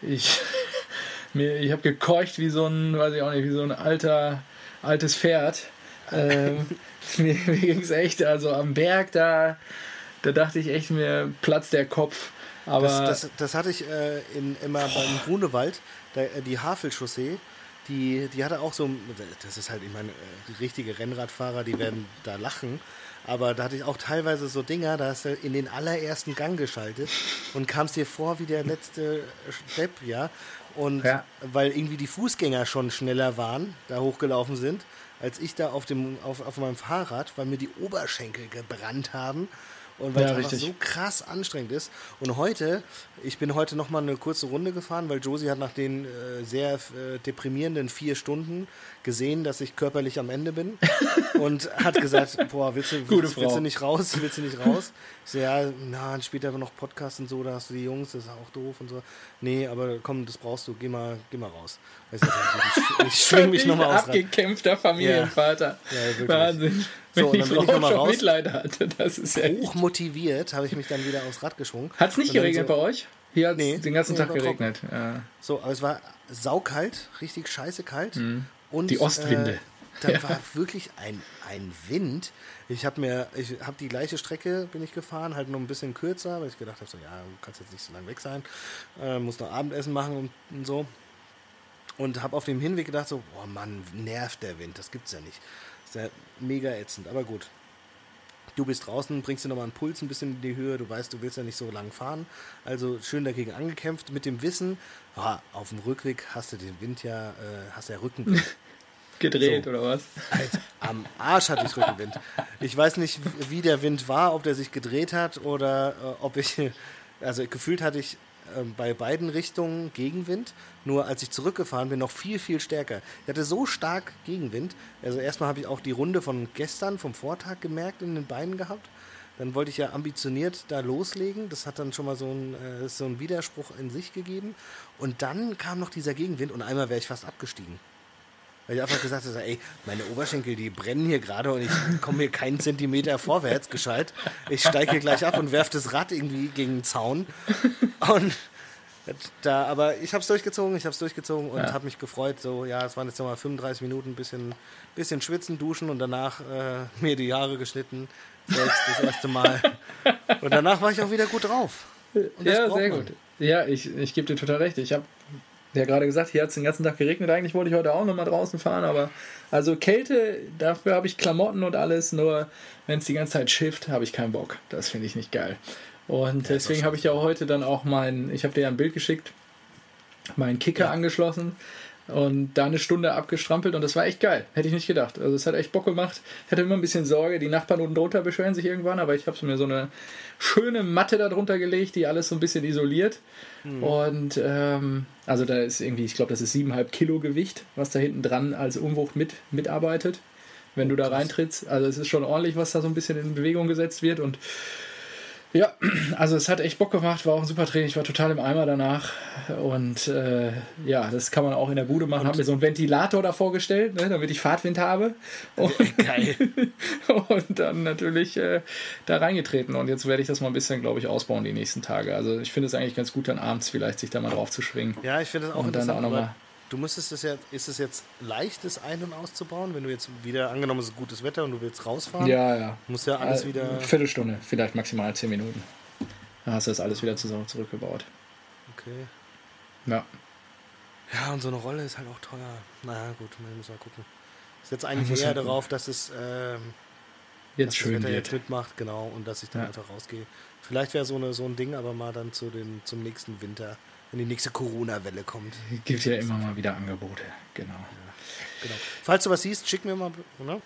Ich, ich habe gekeucht wie so ein, weiß ich auch nicht, wie so ein alter, altes Pferd. Ähm, mir mir ging es echt, also am Berg da, da dachte ich echt, mir platzt der Kopf. Aber das, das, das hatte ich äh, in, immer boah. beim Grunewald, da, äh, die Havelchaussee, die, die hatte auch so, das ist halt, ich meine, die äh, richtige Rennradfahrer, die werden da lachen, aber da hatte ich auch teilweise so Dinger, da hast du in den allerersten Gang geschaltet und kamst dir vor wie der letzte Step, ja. Und ja. weil irgendwie die Fußgänger schon schneller waren, da hochgelaufen sind, als ich da auf, dem, auf, auf meinem Fahrrad, weil mir die Oberschenkel gebrannt haben und weil ja, es so krass anstrengend ist. Und heute, ich bin heute nochmal eine kurze Runde gefahren, weil Josie hat nach den äh, sehr äh, deprimierenden vier Stunden gesehen, dass ich körperlich am Ende bin und hat gesagt, boah, willst du, willst, willst, du nicht raus? Willst du nicht raus? Ich so, ja, na, später noch Podcast und so, da hast du die Jungs, das ist auch doof und so. Nee, aber komm, das brauchst du, geh mal, geh mal raus. Ich, ich, schwing mich nochmal aus. Abgekämpfter Familienvater. Ja, ja, Wahnsinn. So, und dann bin ich nochmal raus. Mitleid hatte, das ist ja Hochmotiviert habe ich mich dann wieder aufs Rad geschwungen. Hat es nicht geregnet so, bei euch? Hier hat es nee, den ganzen nee, Tag geregnet. Ja. So, aber es war saukalt, richtig scheiße kalt. Mhm. Und, die Ostwinde. Äh, dann ja. war wirklich ein, ein Wind. Ich habe mir, ich habe die gleiche Strecke bin ich gefahren, halt nur ein bisschen kürzer, weil ich gedacht habe, so ja, du kannst jetzt nicht so lange weg sein, äh, muss noch Abendessen machen und, und so. Und habe auf dem Hinweg gedacht so, boah Mann, nervt der Wind, das gibt's ja nicht. ist ja mega ätzend, aber gut. Du bist draußen, bringst dir nochmal einen Puls ein bisschen in die Höhe, du weißt, du willst ja nicht so lang fahren. Also schön dagegen angekämpft, mit dem Wissen, ah, auf dem Rückweg hast du den Wind ja, äh, hast ja Rückenwind. Gedreht so. oder was? Also, am Arsch hatte ich Rückenwind. Ich weiß nicht, wie der Wind war, ob der sich gedreht hat oder äh, ob ich, also gefühlt hatte ich bei beiden Richtungen Gegenwind, nur als ich zurückgefahren bin, noch viel, viel stärker. Ich hatte so stark Gegenwind. Also erstmal habe ich auch die Runde von gestern, vom Vortag gemerkt in den Beinen gehabt. Dann wollte ich ja ambitioniert da loslegen. Das hat dann schon mal so einen, äh, so Widerspruch in sich gegeben. Und dann kam noch dieser Gegenwind und einmal wäre ich fast abgestiegen. Weil ich einfach gesagt habe, ey, meine Oberschenkel, die brennen hier gerade und ich komme hier keinen Zentimeter vorwärts gescheit. Ich steige hier gleich ab und werfe das Rad irgendwie gegen den Zaun. Und da, aber ich habe es durchgezogen, ich habe es durchgezogen und ja. habe mich gefreut. So, ja, es waren jetzt nochmal 35 Minuten, bisschen, bisschen schwitzen, duschen und danach äh, mir die Haare geschnitten. Selbst das erste Mal. Und danach war ich auch wieder gut drauf. ja, sehr man. gut. Ja, ich, ich gebe dir total recht. Ich habe ja gerade gesagt, hier hat es den ganzen Tag geregnet. Eigentlich wollte ich heute auch nochmal draußen fahren, aber also Kälte, dafür habe ich Klamotten und alles, nur wenn es die ganze Zeit schifft, habe ich keinen Bock. Das finde ich nicht geil. Und ja, deswegen habe ich ja heute dann auch mein, ich habe dir ja ein Bild geschickt, meinen Kicker ja. angeschlossen und da eine Stunde abgestrampelt und das war echt geil. Hätte ich nicht gedacht. Also es hat echt Bock gemacht. Ich hatte immer ein bisschen Sorge, die Nachbarn unten drunter beschweren sich irgendwann, aber ich habe mir so eine schöne Matte darunter gelegt, die alles so ein bisschen isoliert. Mhm. Und ähm, also da ist irgendwie, ich glaube, das ist 7,5 Kilo Gewicht, was da hinten dran als Umwucht mit, mitarbeitet. wenn du da reintrittst. Also es ist schon ordentlich, was da so ein bisschen in Bewegung gesetzt wird und ja, also es hat echt Bock gemacht, war auch ein super Training. Ich war total im Eimer danach. Und äh, ja, das kann man auch in der Bude machen. Haben mir so einen Ventilator da vorgestellt, ne, damit ich Fahrtwind habe. Und, Geil. und dann natürlich äh, da reingetreten. Und jetzt werde ich das mal ein bisschen, glaube ich, ausbauen die nächsten Tage. Also ich finde es eigentlich ganz gut, dann abends vielleicht sich da mal drauf zu schwingen. Ja, ich finde es auch und dann auch nochmal Du müsstest es ja, ist es jetzt leicht, das ein- und auszubauen, wenn du jetzt wieder, angenommen es ist gutes Wetter und du willst rausfahren? Ja, ja. Muss ja alles äh, wieder. Viertelstunde, vielleicht maximal zehn Minuten. Dann hast du das alles wieder zusammen zurückgebaut. Okay. Ja. Ja, und so eine Rolle ist halt auch teuer. Naja, gut, man muss mal gucken. Ist jetzt eigentlich eher halt darauf, dass es ähm, jetzt dass schön das Wetter wird. jetzt mitmacht, genau, und dass ich dann ja. einfach rausgehe. Vielleicht wäre so, eine, so ein Ding, aber mal dann zu den, zum nächsten Winter wenn die nächste Corona-Welle kommt. Es gibt ja immer mal wieder Angebote, genau. Ja, genau. Falls du was siehst, schick mir mal, ne?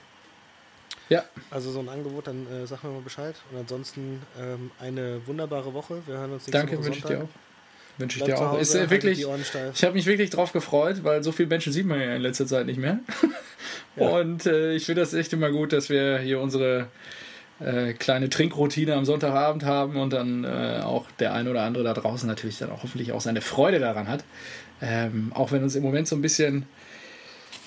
Ja. Also so ein Angebot, dann äh, sag mir mal Bescheid. Und ansonsten ähm, eine wunderbare Woche. Wir hören uns nächste Danke, wünsche ich dir auch. Wünsche ich dir auch. Hause, ist äh, wirklich, ich habe mich wirklich drauf gefreut, weil so viele Menschen sieht man ja in letzter Zeit nicht mehr. ja. Und äh, ich finde das echt immer gut, dass wir hier unsere äh, kleine Trinkroutine am Sonntagabend haben und dann äh, auch der ein oder andere da draußen natürlich dann auch hoffentlich auch seine Freude daran hat. Ähm, auch wenn uns im Moment so ein bisschen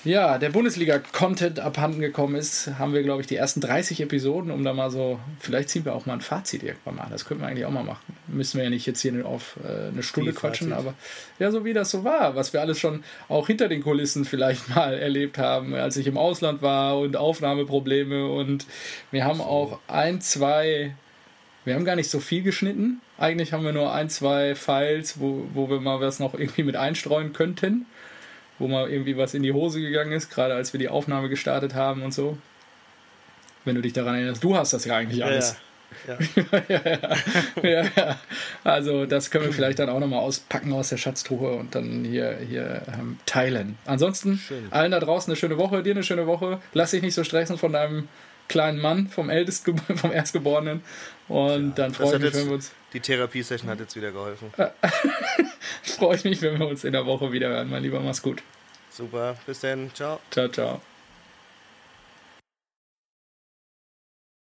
ja, der Bundesliga-Content abhanden gekommen ist, haben wir, glaube ich, die ersten 30 Episoden, um da mal so, vielleicht ziehen wir auch mal ein Fazit irgendwann mal. Das könnten wir eigentlich auch mal machen. Müssen wir ja nicht jetzt hier auf äh, eine Stunde Wie quatschen, Fazit. aber ja, so wie das so war, was wir alles schon auch hinter den Kulissen vielleicht mal erlebt haben, als ich im Ausland war und Aufnahmeprobleme und wir haben auch ein, zwei, wir haben gar nicht so viel geschnitten. Eigentlich haben wir nur ein, zwei Files, wo, wo wir mal was noch irgendwie mit einstreuen könnten wo mal irgendwie was in die Hose gegangen ist, gerade als wir die Aufnahme gestartet haben und so. Wenn du dich daran erinnerst, du hast das ja eigentlich alles. Ja, ja. ja, Also das können wir vielleicht dann auch nochmal auspacken aus der Schatztruhe und dann hier, hier ähm, teilen. Ansonsten Schön. allen da draußen eine schöne Woche, dir eine schöne Woche. Lass dich nicht so stressen von deinem kleinen Mann, vom Ältesten, vom Erstgeborenen. Und dann freue ich mich, wenn wir uns. Die Therapiesession hat jetzt wieder geholfen. freue ich mich, wenn wir uns in der Woche wieder hören, mein Lieber. Mach's gut. Super. Bis dann. Ciao. Ciao, ciao.